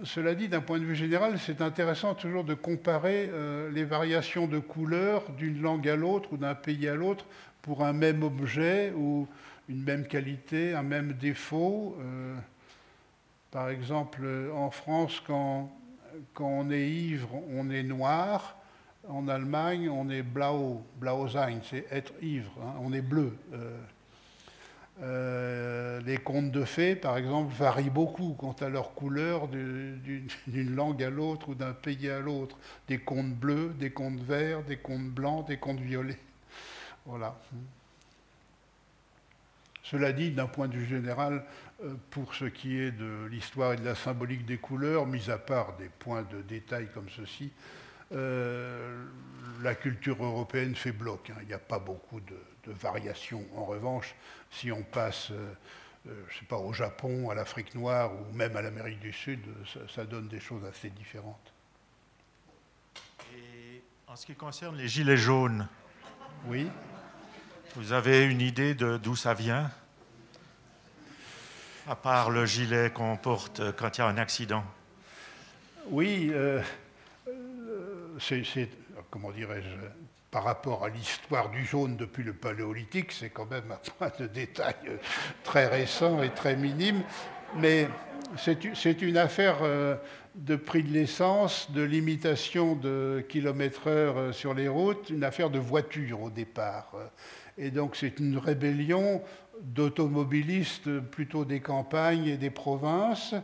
Cela dit, d'un point de vue général, c'est intéressant toujours de comparer euh, les variations de couleurs d'une langue à l'autre ou d'un pays à l'autre pour un même objet ou une même qualité, un même défaut. Euh, par exemple, en France, quand, quand on est ivre, on est noir. En Allemagne, on est blau, sein, c'est être ivre, hein, on est bleu. Euh, euh, les contes de fées, par exemple, varient beaucoup quant à leur couleur d'une langue à l'autre ou d'un pays à l'autre. Des contes bleus, des contes verts, des contes blancs, des contes violets. Voilà. Cela dit, d'un point de vue général, euh, pour ce qui est de l'histoire et de la symbolique des couleurs, mis à part des points de détail comme ceci, euh, la culture européenne fait bloc. Hein. Il n'y a pas beaucoup de, variations. En revanche, si on passe, euh, euh, je sais pas, au Japon, à l'Afrique noire ou même à l'Amérique du Sud, ça, donne des choses assez différentes. Et en ce qui concerne les gilets jaunes, oui. Vous avez une idée de d'où ça vient? À part le gilet qu'on porte quand il y a un accident Oui, c'est, comment dirais-je, par rapport à l'histoire du jaune depuis le paléolithique, c'est quand même un point de détail très récent et très minime, mais c'est une affaire euh, de prix de l'essence, de limitation de kilomètres heure euh, sur les routes, une affaire de voiture au départ. Et donc c'est une rébellion d'automobilistes plutôt des campagnes et des provinces.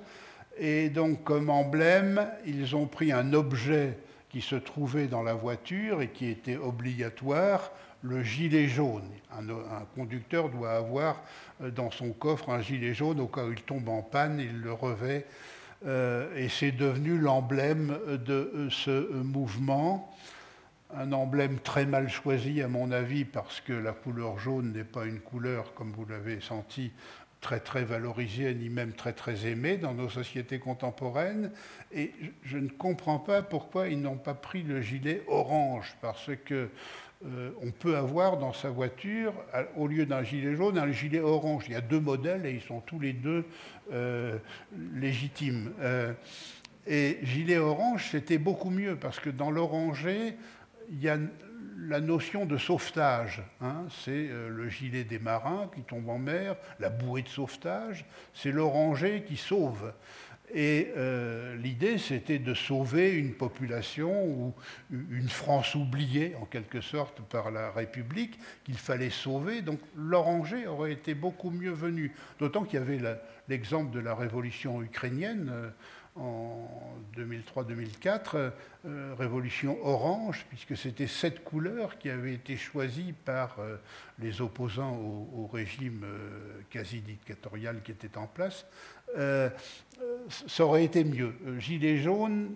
Et donc comme emblème, ils ont pris un objet se trouvait dans la voiture et qui était obligatoire, le gilet jaune. Un, conducteur doit avoir euh, dans son coffre un gilet jaune au cas où il tombe en panne, il le revêt. Euh, et c'est devenu l'emblème de euh, ce mouvement, un emblème très mal choisi à mon avis parce que la couleur jaune n'est pas une couleur, comme vous l'avez senti, très très valorisé ni même très très aimé dans nos sociétés contemporaines. Et je ne comprends pas pourquoi ils n'ont pas pris le gilet orange, parce que euh, on peut avoir dans sa voiture, au lieu d'un gilet jaune, un gilet orange. Il y a deux modèles et ils sont tous les deux euh, légitimes. Euh, et gilet orange, c'était beaucoup mieux parce que dans l'oranger, il y a la notion de sauvetage. Hein. c'est le gilet des marins qui tombe en mer, la bouée de sauvetage, c'est l'oranger qui sauve. Et euh, l'idée, c'était de sauver une population ou une France oubliée, en quelque sorte, par la République, qu'il fallait sauver. Donc l'oranger aurait été beaucoup mieux venu. D'autant qu'il y avait l'exemple de la révolution ukrainienne euh, en 2003-2004, euh, révolution orange, puisque c'était cette couleur qui avait été choisie par les opposants au, régime quasi dictatorial qui était en place ça aurait été mieux. Euh, Gilet jaune,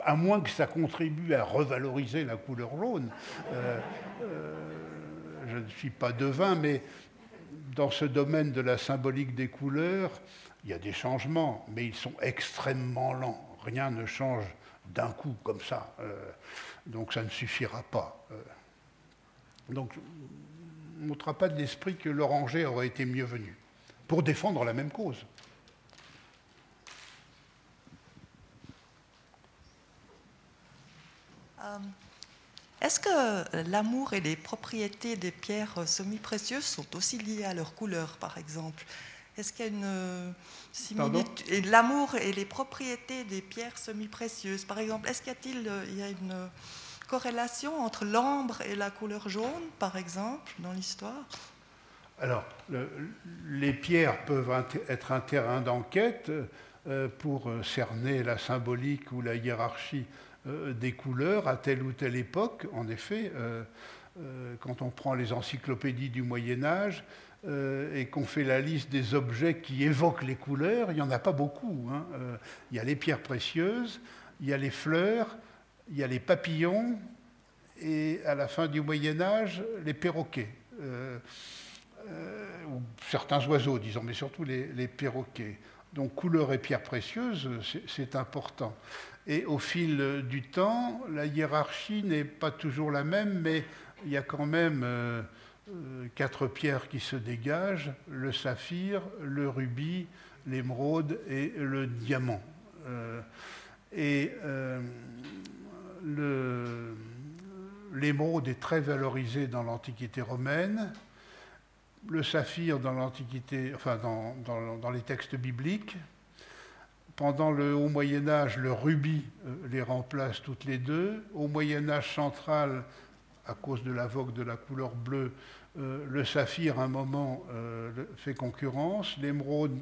à moins que ça contribue à revaloriser la couleur jaune. Euh, euh, je ne suis pas devin, mais dans ce domaine de la symbolique des couleurs, il y a des changements, mais ils sont extrêmement lents. Rien ne change d'un coup comme ça. donc ça ne suffira pas. donc on ne montrera pas de l'esprit que l'oranger aurait été mieux venu pour défendre la même cause. Euh, est-ce que l'amour et les propriétés des pierres semi-précieuses sont aussi liées à leur couleur, par exemple? Est-ce qu'il y a une euh, similitude? L'amour et les propriétés des pierres semi-précieuses, par exemple, est-ce qu'il y, euh, y a une corrélation entre l'ambre et la couleur jaune, par exemple, dans l'histoire? Alors, les pierres peuvent être un terrain d'enquête pour cerner la symbolique ou la hiérarchie euh, des couleurs à telle ou telle époque. En effet, euh, euh, quand on prend les encyclopédies du Moyen Âge et qu'on fait la liste des objets qui évoquent les couleurs, il n'y en a pas beaucoup. Hein. il y a les pierres précieuses, il y a les fleurs, il y a les papillons, et à la fin du Moyen Âge, les perroquets. ou certains oiseaux, disons, mais surtout les, les perroquets. Donc couleurs et pierres précieuses, c'est important. Et au fil du temps, la hiérarchie n'est pas toujours la même, mais il y a quand même euh, euh, quatre pierres qui se dégagent, le saphir, le rubis, l'émeraude et le diamant. Euh, et l'émeraude est très valorisé dans l'Antiquité romaine, le saphir dans l'Antiquité, enfin dans les textes bibliques, pendant le Haut Moyen Âge, le rubis euh, les remplace toutes les deux. Au Moyen Âge central, à cause de la vogue de la couleur bleue, euh, le saphir, à un moment, euh, fait concurrence. L'émeraude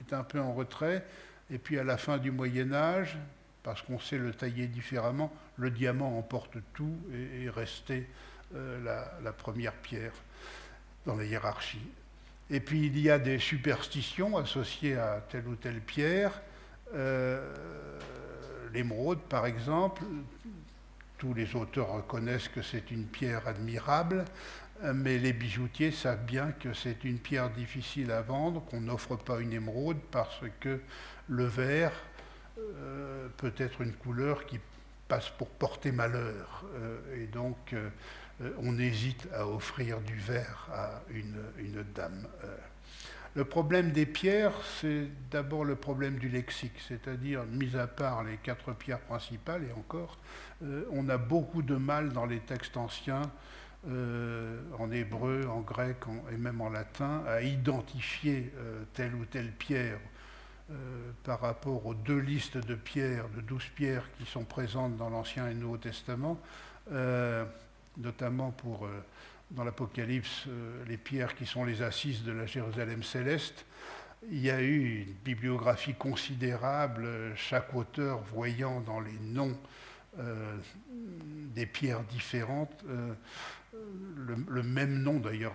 est un peu en retrait. Et puis à la fin du Moyen Âge, parce qu'on sait le tailler différemment, le diamant emporte tout et est resté la, la, première pierre dans la hiérarchie. Et puis il y a des superstitions associées à telle ou telle pierre. Euh, l'émeraude, par exemple, tous les auteurs reconnaissent que c'est une pierre admirable, mais les bijoutiers savent bien que c'est une pierre difficile à vendre, qu'on n'offre pas une émeraude parce que le vert euh, peut être une couleur qui passe pour porter malheur. Euh, et donc, on hésite à offrir du vert à une, dame. Le problème des pierres, c'est d'abord le problème du lexique, c'est-à-dire, mis à part les quatre pierres principales, et encore, euh, on a beaucoup de mal dans les textes anciens, euh, en hébreu, en grec et même en latin, à identifier euh, telle ou telle pierre par rapport aux deux listes de pierres, de douze pierres qui sont présentes dans l'Ancien et Nouveau Testament, notamment pour dans l'Apocalypse euh, les pierres qui sont les assises de la Jérusalem céleste. Il y a eu une bibliographie considérable, chaque auteur voyant dans les noms euh, des pierres différentes, euh, le, même nom d'ailleurs,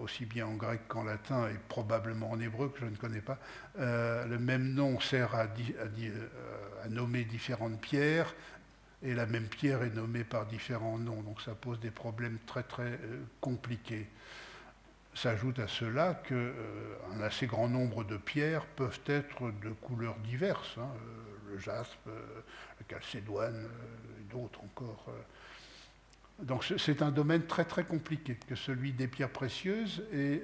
aussi bien en grec qu'en latin et probablement en hébreu que je ne connais pas, le même nom sert à, à, nommer différentes pierres, et la même pierre est nommée par différents noms, donc ça pose des problèmes très très euh, compliqués. s'ajoute à cela qu'un assez grand nombre de pierres peuvent être de couleurs diverses, hein, le jaspe, le calcédoine et d'autres encore. Donc c'est un domaine très très compliqué que celui des pierres précieuses et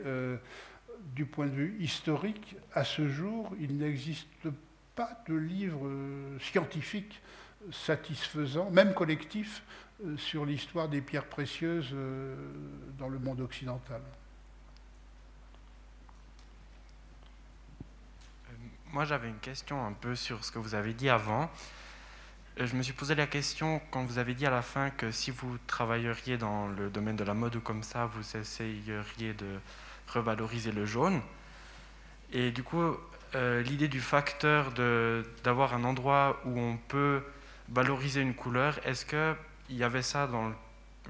du point de vue historique, à ce jour, il n'existe pas de livre scientifique satisfaisant, même collectif, euh, sur l'histoire des pierres précieuses euh, dans le monde occidental. Euh, moi, j'avais une question un peu sur ce que vous avez dit avant. Je me suis posé la question quand vous avez dit à la fin que si vous travailleriez dans le domaine de la mode ou comme ça, vous essayeriez de revaloriser le jaune. Et du coup, l'idée du facteur d'avoir un endroit où on peut valoriser une couleur, est-ce qu'il y avait ça dans le,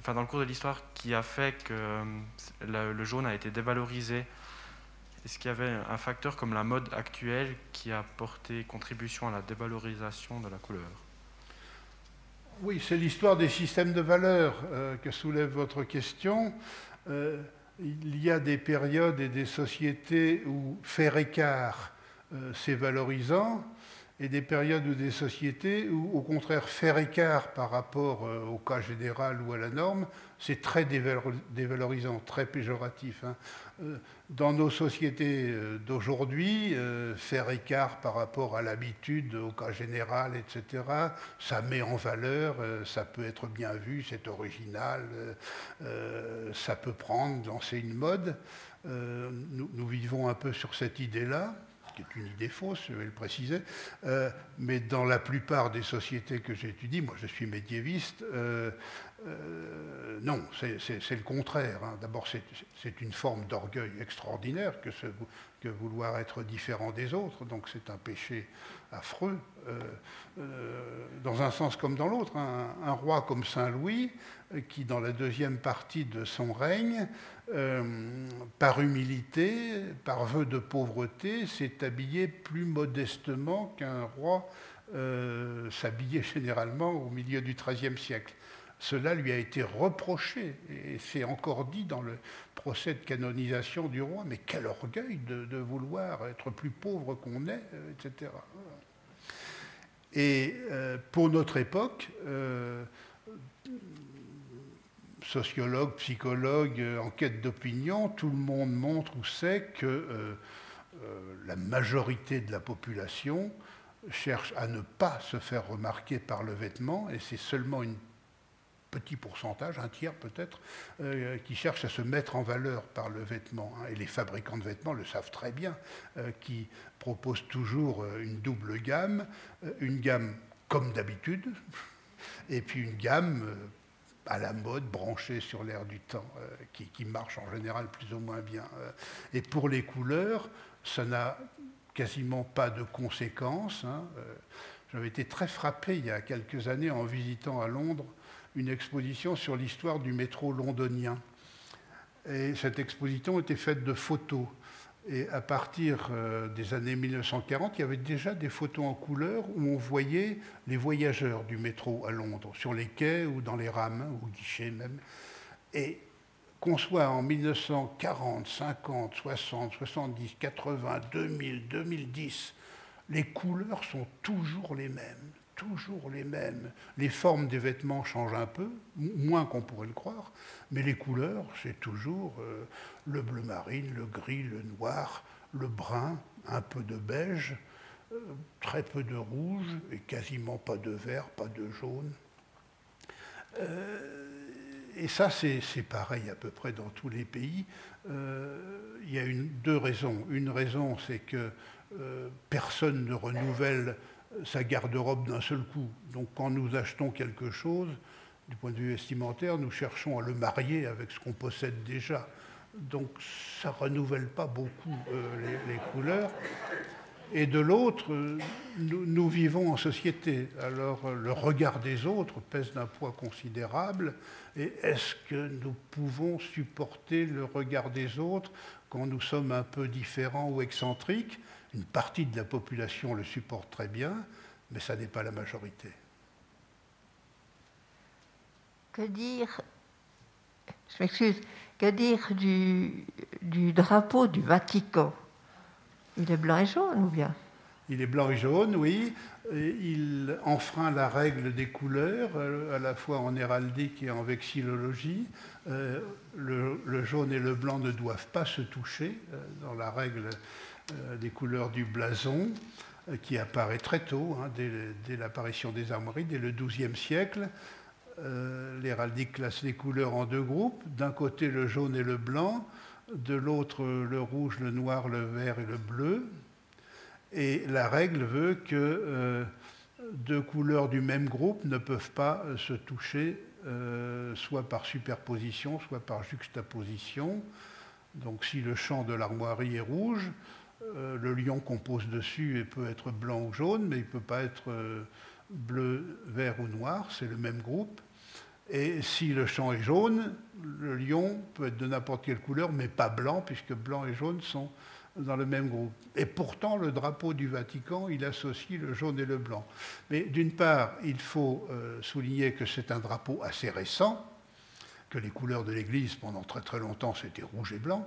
enfin, dans le cours de l'histoire qui a fait que euh, le, jaune a été dévalorisé? Est-ce qu'il y avait un facteur comme la mode actuelle qui a porté contribution à la dévalorisation de la couleur? Oui, c'est l'histoire des systèmes de valeurs euh, que soulève votre question. Euh, il y a des périodes et des sociétés où faire écart, c'est valorisant, et des périodes ou des sociétés où, au contraire, faire écart par rapport euh, au cas général ou à la norme, c'est très dévalorisant, très péjoratif. Hein. Euh, dans nos sociétés euh, d'aujourd'hui, faire écart par rapport à l'habitude, au cas général, etc., ça met en valeur, ça peut être bien vu, c'est original, ça peut prendre, lancer une mode. Nous, nous, vivons un peu sur cette idée-là qui est une idée fausse, je vais le préciser, euh, mais dans la plupart des sociétés que j'étudie, moi je suis médiéviste, euh, euh, non, c'est le contraire. Hein. D'abord, c'est une forme d'orgueil extraordinaire que, vouloir être différent des autres, donc c'est un péché affreux, dans un sens comme dans l'autre. un, roi comme Saint Louis, qui dans la deuxième partie de son règne, euh, par humilité, par vœu de pauvreté, s'est habillé plus modestement qu'un roi euh, s'habillait généralement au milieu du XIIIe siècle. Cela lui a été reproché et c'est encore dit dans le procès de canonisation du roi, mais quel orgueil de, vouloir être plus pauvre qu'on est, euh, etc. Et pour notre époque, sociologues, psychologues, euh, enquête d'opinion, tout le monde montre ou sait que euh, euh, la majorité de la population cherche à ne pas se faire remarquer par le vêtement, et c'est seulement un petit pourcentage, un tiers peut-être, qui cherche à se mettre en valeur par le vêtement. Hein. Et les fabricants de vêtements le savent très bien, qui proposent toujours une double gamme, une gamme comme d'habitude, et puis une gamme à la mode, branchée sur l'air du temps, euh, qui, marche en général plus ou moins bien. Euh. et pour les couleurs, ça n'a quasiment pas de conséquences. Hein. Euh. J'avais été très frappé il y a quelques années en visitant à Londres une exposition sur l'histoire du métro londonien. Et cette exposition était faite de photos. Et à partir euh, des années 1940, il y avait déjà des photos en couleur où on voyait les voyageurs du métro à Londres, sur les quais ou dans les rames, ou guichets même. Et qu'on soit en 1940, 50, 60, 70, 80, 2000, 2010, les couleurs sont toujours les mêmes toujours les mêmes. Les formes des vêtements changent un peu, moins qu'on pourrait le croire, mais les couleurs, c'est toujours euh, le bleu marine, le gris, le noir, le brun, un peu de beige, euh, très peu de rouge et quasiment pas de vert, pas de jaune. Euh, et ça, c'est pareil à peu près dans tous les pays. il y a deux raisons. Une raison, c'est que personne ne renouvelle sa garde-robe d'un seul coup. Donc quand nous achetons quelque chose, du point de vue vestimentaire, nous cherchons à le marier avec ce qu'on possède déjà. Donc ça ne renouvelle pas beaucoup euh, les, couleurs. Et de l'autre, nous, vivons en société. Alors le regard des autres pèse d'un poids considérable. Et est-ce que nous pouvons supporter le regard des autres quand nous sommes un peu différents ou excentriques? Une partie de la population le supporte très bien, mais ça n'est pas la majorité. Que dire je m'excuse, que dire du, du drapeau du Vatican? Il est blanc et jaune ou bien? Il est blanc et jaune, oui. Il enfreint la règle des couleurs, euh, à la fois en héraldique et en vexillologie. Euh, le, jaune et le blanc ne doivent pas se toucher euh, dans la règle des couleurs du blason, qui apparaît très tôt, hein, dès, l'apparition des armoiries, dès le XIIe siècle. L'héraldique classe les couleurs en deux groupes. D'un côté le jaune et le blanc, de l'autre le rouge, le noir, le vert et le bleu. Et la règle veut que euh, deux couleurs du même groupe ne peuvent pas euh, se toucher, euh, soit par superposition, soit par juxtaposition. Donc si le champ de l'armoirie est rouge, le lion compose dessus et peut être blanc ou jaune, mais il ne peut pas être bleu, vert ou noir, c'est le même groupe. Et si le champ est jaune, le lion peut être de n'importe quelle couleur, mais pas blanc, puisque blanc et jaune sont dans le même groupe. Et pourtant, le drapeau du Vatican, il associe le jaune et le blanc. Mais d'une part, il faut euh, souligner que c'est un drapeau assez récent, que les couleurs de l'Église, pendant très très longtemps, c'était rouge et blanc.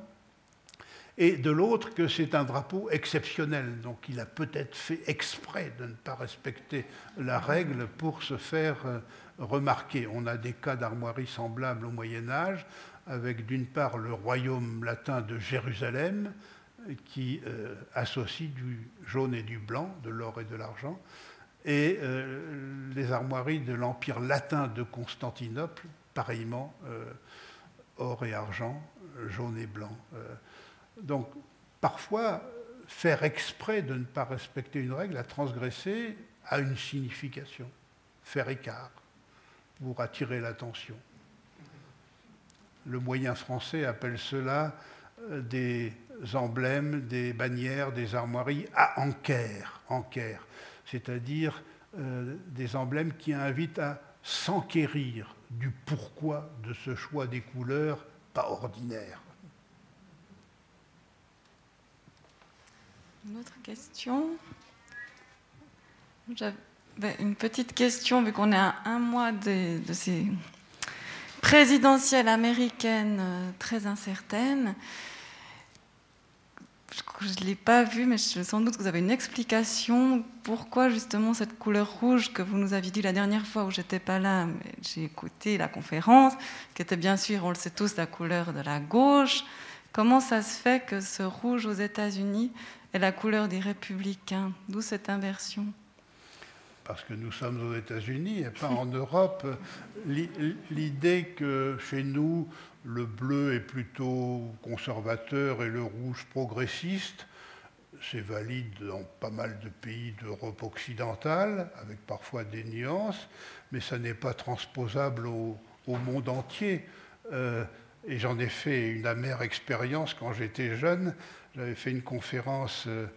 Et de l'autre, que c'est un drapeau exceptionnel. Donc il a peut-être fait exprès de ne pas respecter la règle pour se faire euh, remarquer. On a des cas d'armoiries semblables au Moyen Âge, avec d'une part le royaume latin de Jérusalem, qui euh, associe du jaune et du blanc, de l'or et de l'argent, et euh, les armoiries de l'Empire latin de Constantinople, pareillement, or et argent, jaune et blanc. Donc parfois, faire exprès de ne pas respecter une règle, à transgresser, a une signification, faire écart, pour attirer l'attention. Le moyen français appelle cela des emblèmes, des bannières, des armoiries à enquère c'est-à-dire euh, des emblèmes qui invitent à s'enquérir du pourquoi de ce choix des couleurs pas ordinaire. Une autre question J'avais une petite question, vu qu'on est à un mois de, de ces présidentielles américaines euh, très incertaines je ne l'ai pas vu, mais je, sans doute que vous avez une explication pourquoi justement cette couleur rouge que vous nous aviez dit la dernière fois où j'étais pas là, mais j'ai écouté la conférence, qui était bien sûr, on le sait tous, la couleur de la gauche. Comment ça se fait que ce rouge aux États-Unis est la couleur des républicains D'où cette inversion parce que nous sommes aux États-Unis et pas en Europe, l'idée que chez nous, le bleu est plutôt conservateur et le rouge progressiste, c'est valide dans pas mal de pays d'Europe occidentale, avec parfois des nuances, mais ça n'est pas transposable au, monde entier. Euh, et j'en ai fait une amère expérience quand j'étais jeune. J'avais fait une conférence euh,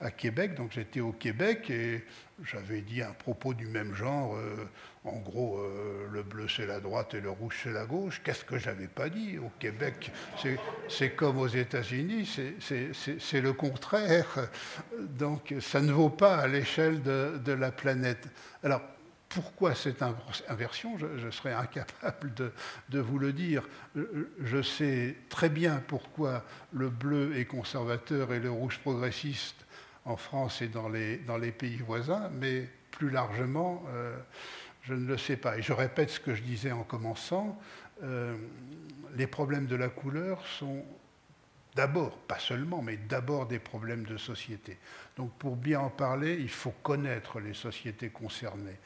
à Québec, donc j'étais au Québec et j'avais dit un propos du même genre, euh, en gros, euh, le bleu c'est la droite et le rouge c'est la gauche. Qu'est-ce que j'avais pas dit Au Québec, c'est comme aux États-Unis, c'est le contraire. Donc ça ne vaut pas à l'échelle de, la planète. Alors, pourquoi cette inversion je, serais incapable de, vous le dire. Je sais très bien pourquoi le bleu est conservateur et le rouge progressiste en France et dans les, pays voisins, mais plus largement, euh, je ne le sais pas. Et je répète ce que je disais en commençant, euh, les problèmes de la couleur sont d'abord, pas seulement, mais d'abord des problèmes de société. Donc pour bien en parler, il faut connaître les sociétés concernées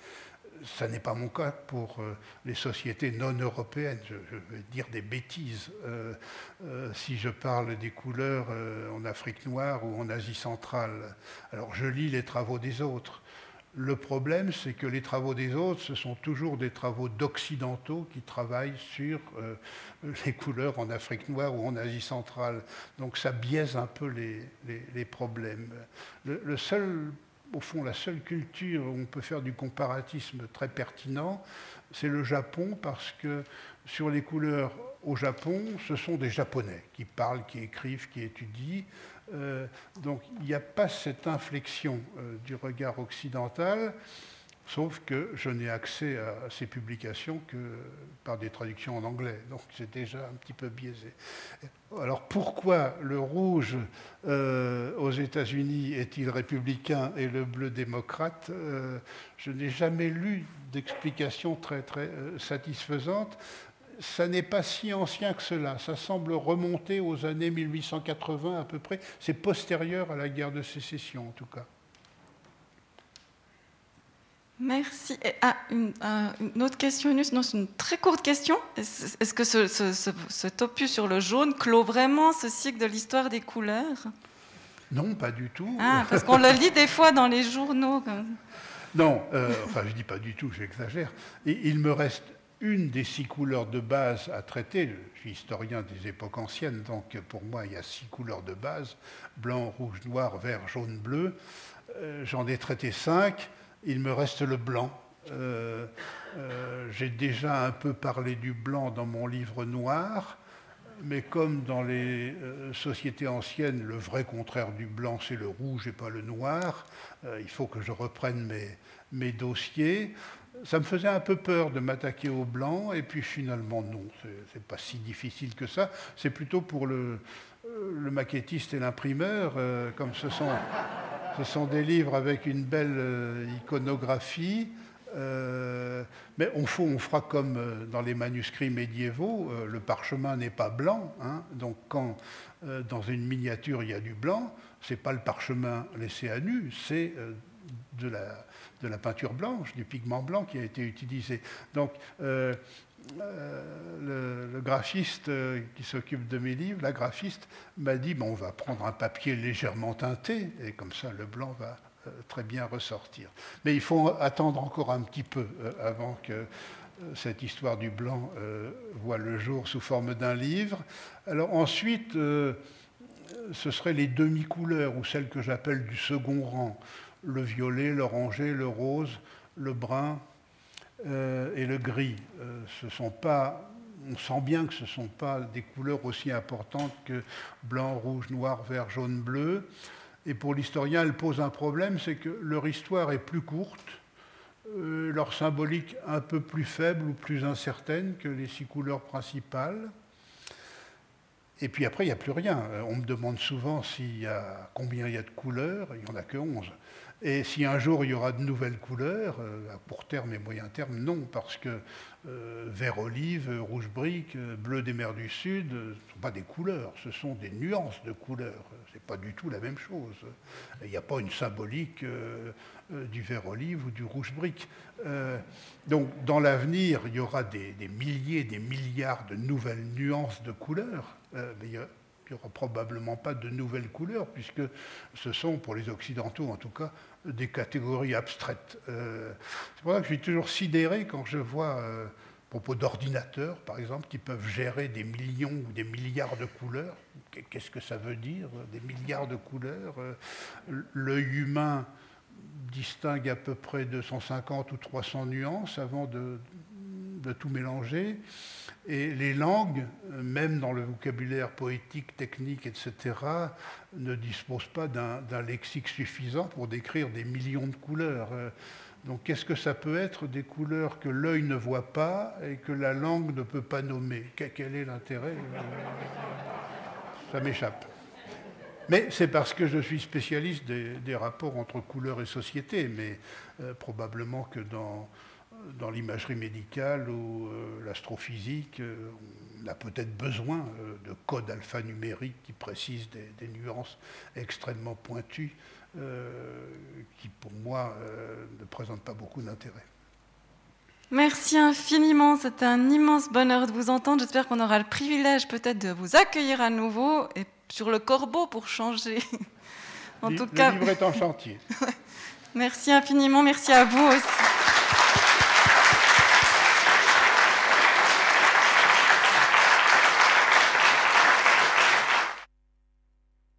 ça n'est pas mon cas pour euh, les sociétés non européennes. Je, vais dire des bêtises euh, euh, si je parle des couleurs en Afrique noire ou en Asie centrale. Alors je lis les travaux des autres. Le problème, c'est que les travaux des autres, ce sont toujours des travaux d'occidentaux qui travaillent sur les couleurs en Afrique noire ou en Asie centrale. Donc ça biaise un peu les, problèmes. Le, le seul au fond, la seule culture où on peut faire du comparatisme très pertinent, c'est le Japon, parce que sur les couleurs au Japon, ce sont des Japonais qui parlent, qui écrivent, qui étudient. Euh, donc il n'y a pas cette inflexion euh, du regard occidental. Sauf que je n'ai accès à ces publications que par des traductions en anglais, donc c'est déjà un petit peu biaisé. Alors pourquoi le rouge euh, aux États-Unis est-il républicain et le bleu démocrate euh, Je n'ai jamais lu d'explication très très euh, satisfaisante. Ça n'est pas si ancien que cela. Ça semble remonter aux années 1880 à peu près. C'est postérieur à la guerre de sécession en tout cas. Merci. Ah, une, autre question, Non, c'est une très courte question. Est-ce que ce, ce, opus sur le jaune clôt vraiment ce cycle de l'histoire des couleurs? Non, pas du tout. Ah, parce qu'on le lit des fois dans les journaux. Non, euh, enfin je dis pas du tout, j'exagère. Il me reste une des six couleurs de base à traiter. Je suis historien des époques anciennes, donc pour moi il y a six couleurs de base blanc, rouge, noir, vert, jaune, bleu. Euh, j'en ai traité cinq il me reste le blanc. Euh, euh, j'ai déjà un peu parlé du blanc dans mon livre noir, mais comme dans les euh, sociétés anciennes, le vrai contraire du blanc, c'est le rouge et pas le noir, il faut que je reprenne mes, mes, dossiers. Ça me faisait un peu peur de m'attaquer au blanc, et puis finalement, non, c'est pas si difficile que ça. C'est plutôt pour le, le maquettiste et l'imprimeur, comme ce sont ce sont des livres avec une belle euh, iconographie. Euh, mais on, fera comme euh, dans les manuscrits médiévaux, le parchemin n'est pas blanc. Hein. donc quand dans une miniature il y a du blanc, c'est pas le parchemin laissé à nu, c'est de la, de, la, peinture blanche, du pigment blanc qui a été utilisé. Donc euh, le, graphiste euh, qui s'occupe de mes livres, la graphiste, m'a dit bon, on va prendre un papier légèrement teinté, et comme ça le blanc va euh, très bien ressortir. Mais il faut attendre encore un petit peu avant que cette histoire du blanc voit le jour sous forme d'un livre. Alors ensuite, ce seraient les demi-couleurs, ou celles que j'appelle du second rang, le violet, l'oranger, le rose, le brun, euh, et le gris. Euh, ce sont pas, on sent bien que ce ne sont pas des couleurs aussi importantes que blanc, rouge, noir, vert, jaune, bleu. Et pour l'historien, elles posent un problème, c'est que leur histoire est plus courte, euh, leur symbolique un peu plus faible ou plus incertaine que les six couleurs principales. Et puis après, il n'y a plus rien. On me demande souvent s'il y a, combien il y a de couleurs. Il n'y en a que 11. Et si un jour il y aura de nouvelles couleurs, euh, à court terme et moyen terme, non, parce que euh, vert olive, rouge brique, euh, bleu des mers du Sud, ce ne sont pas des couleurs, ce sont des nuances de couleurs. Ce n'est pas du tout la même chose. Il n'y a pas une symbolique du vert olive ou du rouge brique. donc dans l'avenir, il y aura des, des, milliers, des milliards de nouvelles nuances de couleurs. mais il n'y aura probablement pas de nouvelles couleurs, puisque ce sont, pour les Occidentaux en tout cas, des catégories abstraites. Euh, c'est pour ça que je suis toujours sidéré quand je vois, euh, à propos d'ordinateurs par exemple, qui peuvent gérer des millions ou des milliards de couleurs. Qu'est-ce que ça veut dire, des milliards de couleurs euh, L'œil humain distingue à peu près 250 ou 300 nuances avant de tout mélanger. Et les langues, même dans le vocabulaire poétique, technique, etc., ne disposent pas d'un lexique suffisant pour décrire des millions de couleurs. Donc qu'est-ce que ça peut être des couleurs que l'œil ne voit pas et que la langue ne peut pas nommer? Quel est l'intérêt? Ça m'échappe. Mais c'est parce que je suis spécialiste des, rapports entre couleurs et société, mais euh, probablement que dans dans l'imagerie médicale ou euh, l'astrophysique, euh, on a peut-être besoin euh, de codes alphanumériques qui précisent des, nuances extrêmement pointues qui, pour moi, ne présentent pas beaucoup d'intérêt. Merci infiniment, c'était un immense bonheur de vous entendre. J'espère qu'on aura le privilège peut-être de vous accueillir à nouveau et sur le corbeau pour changer. en tout cas, le livre est en chantier. merci infiniment, merci à vous aussi.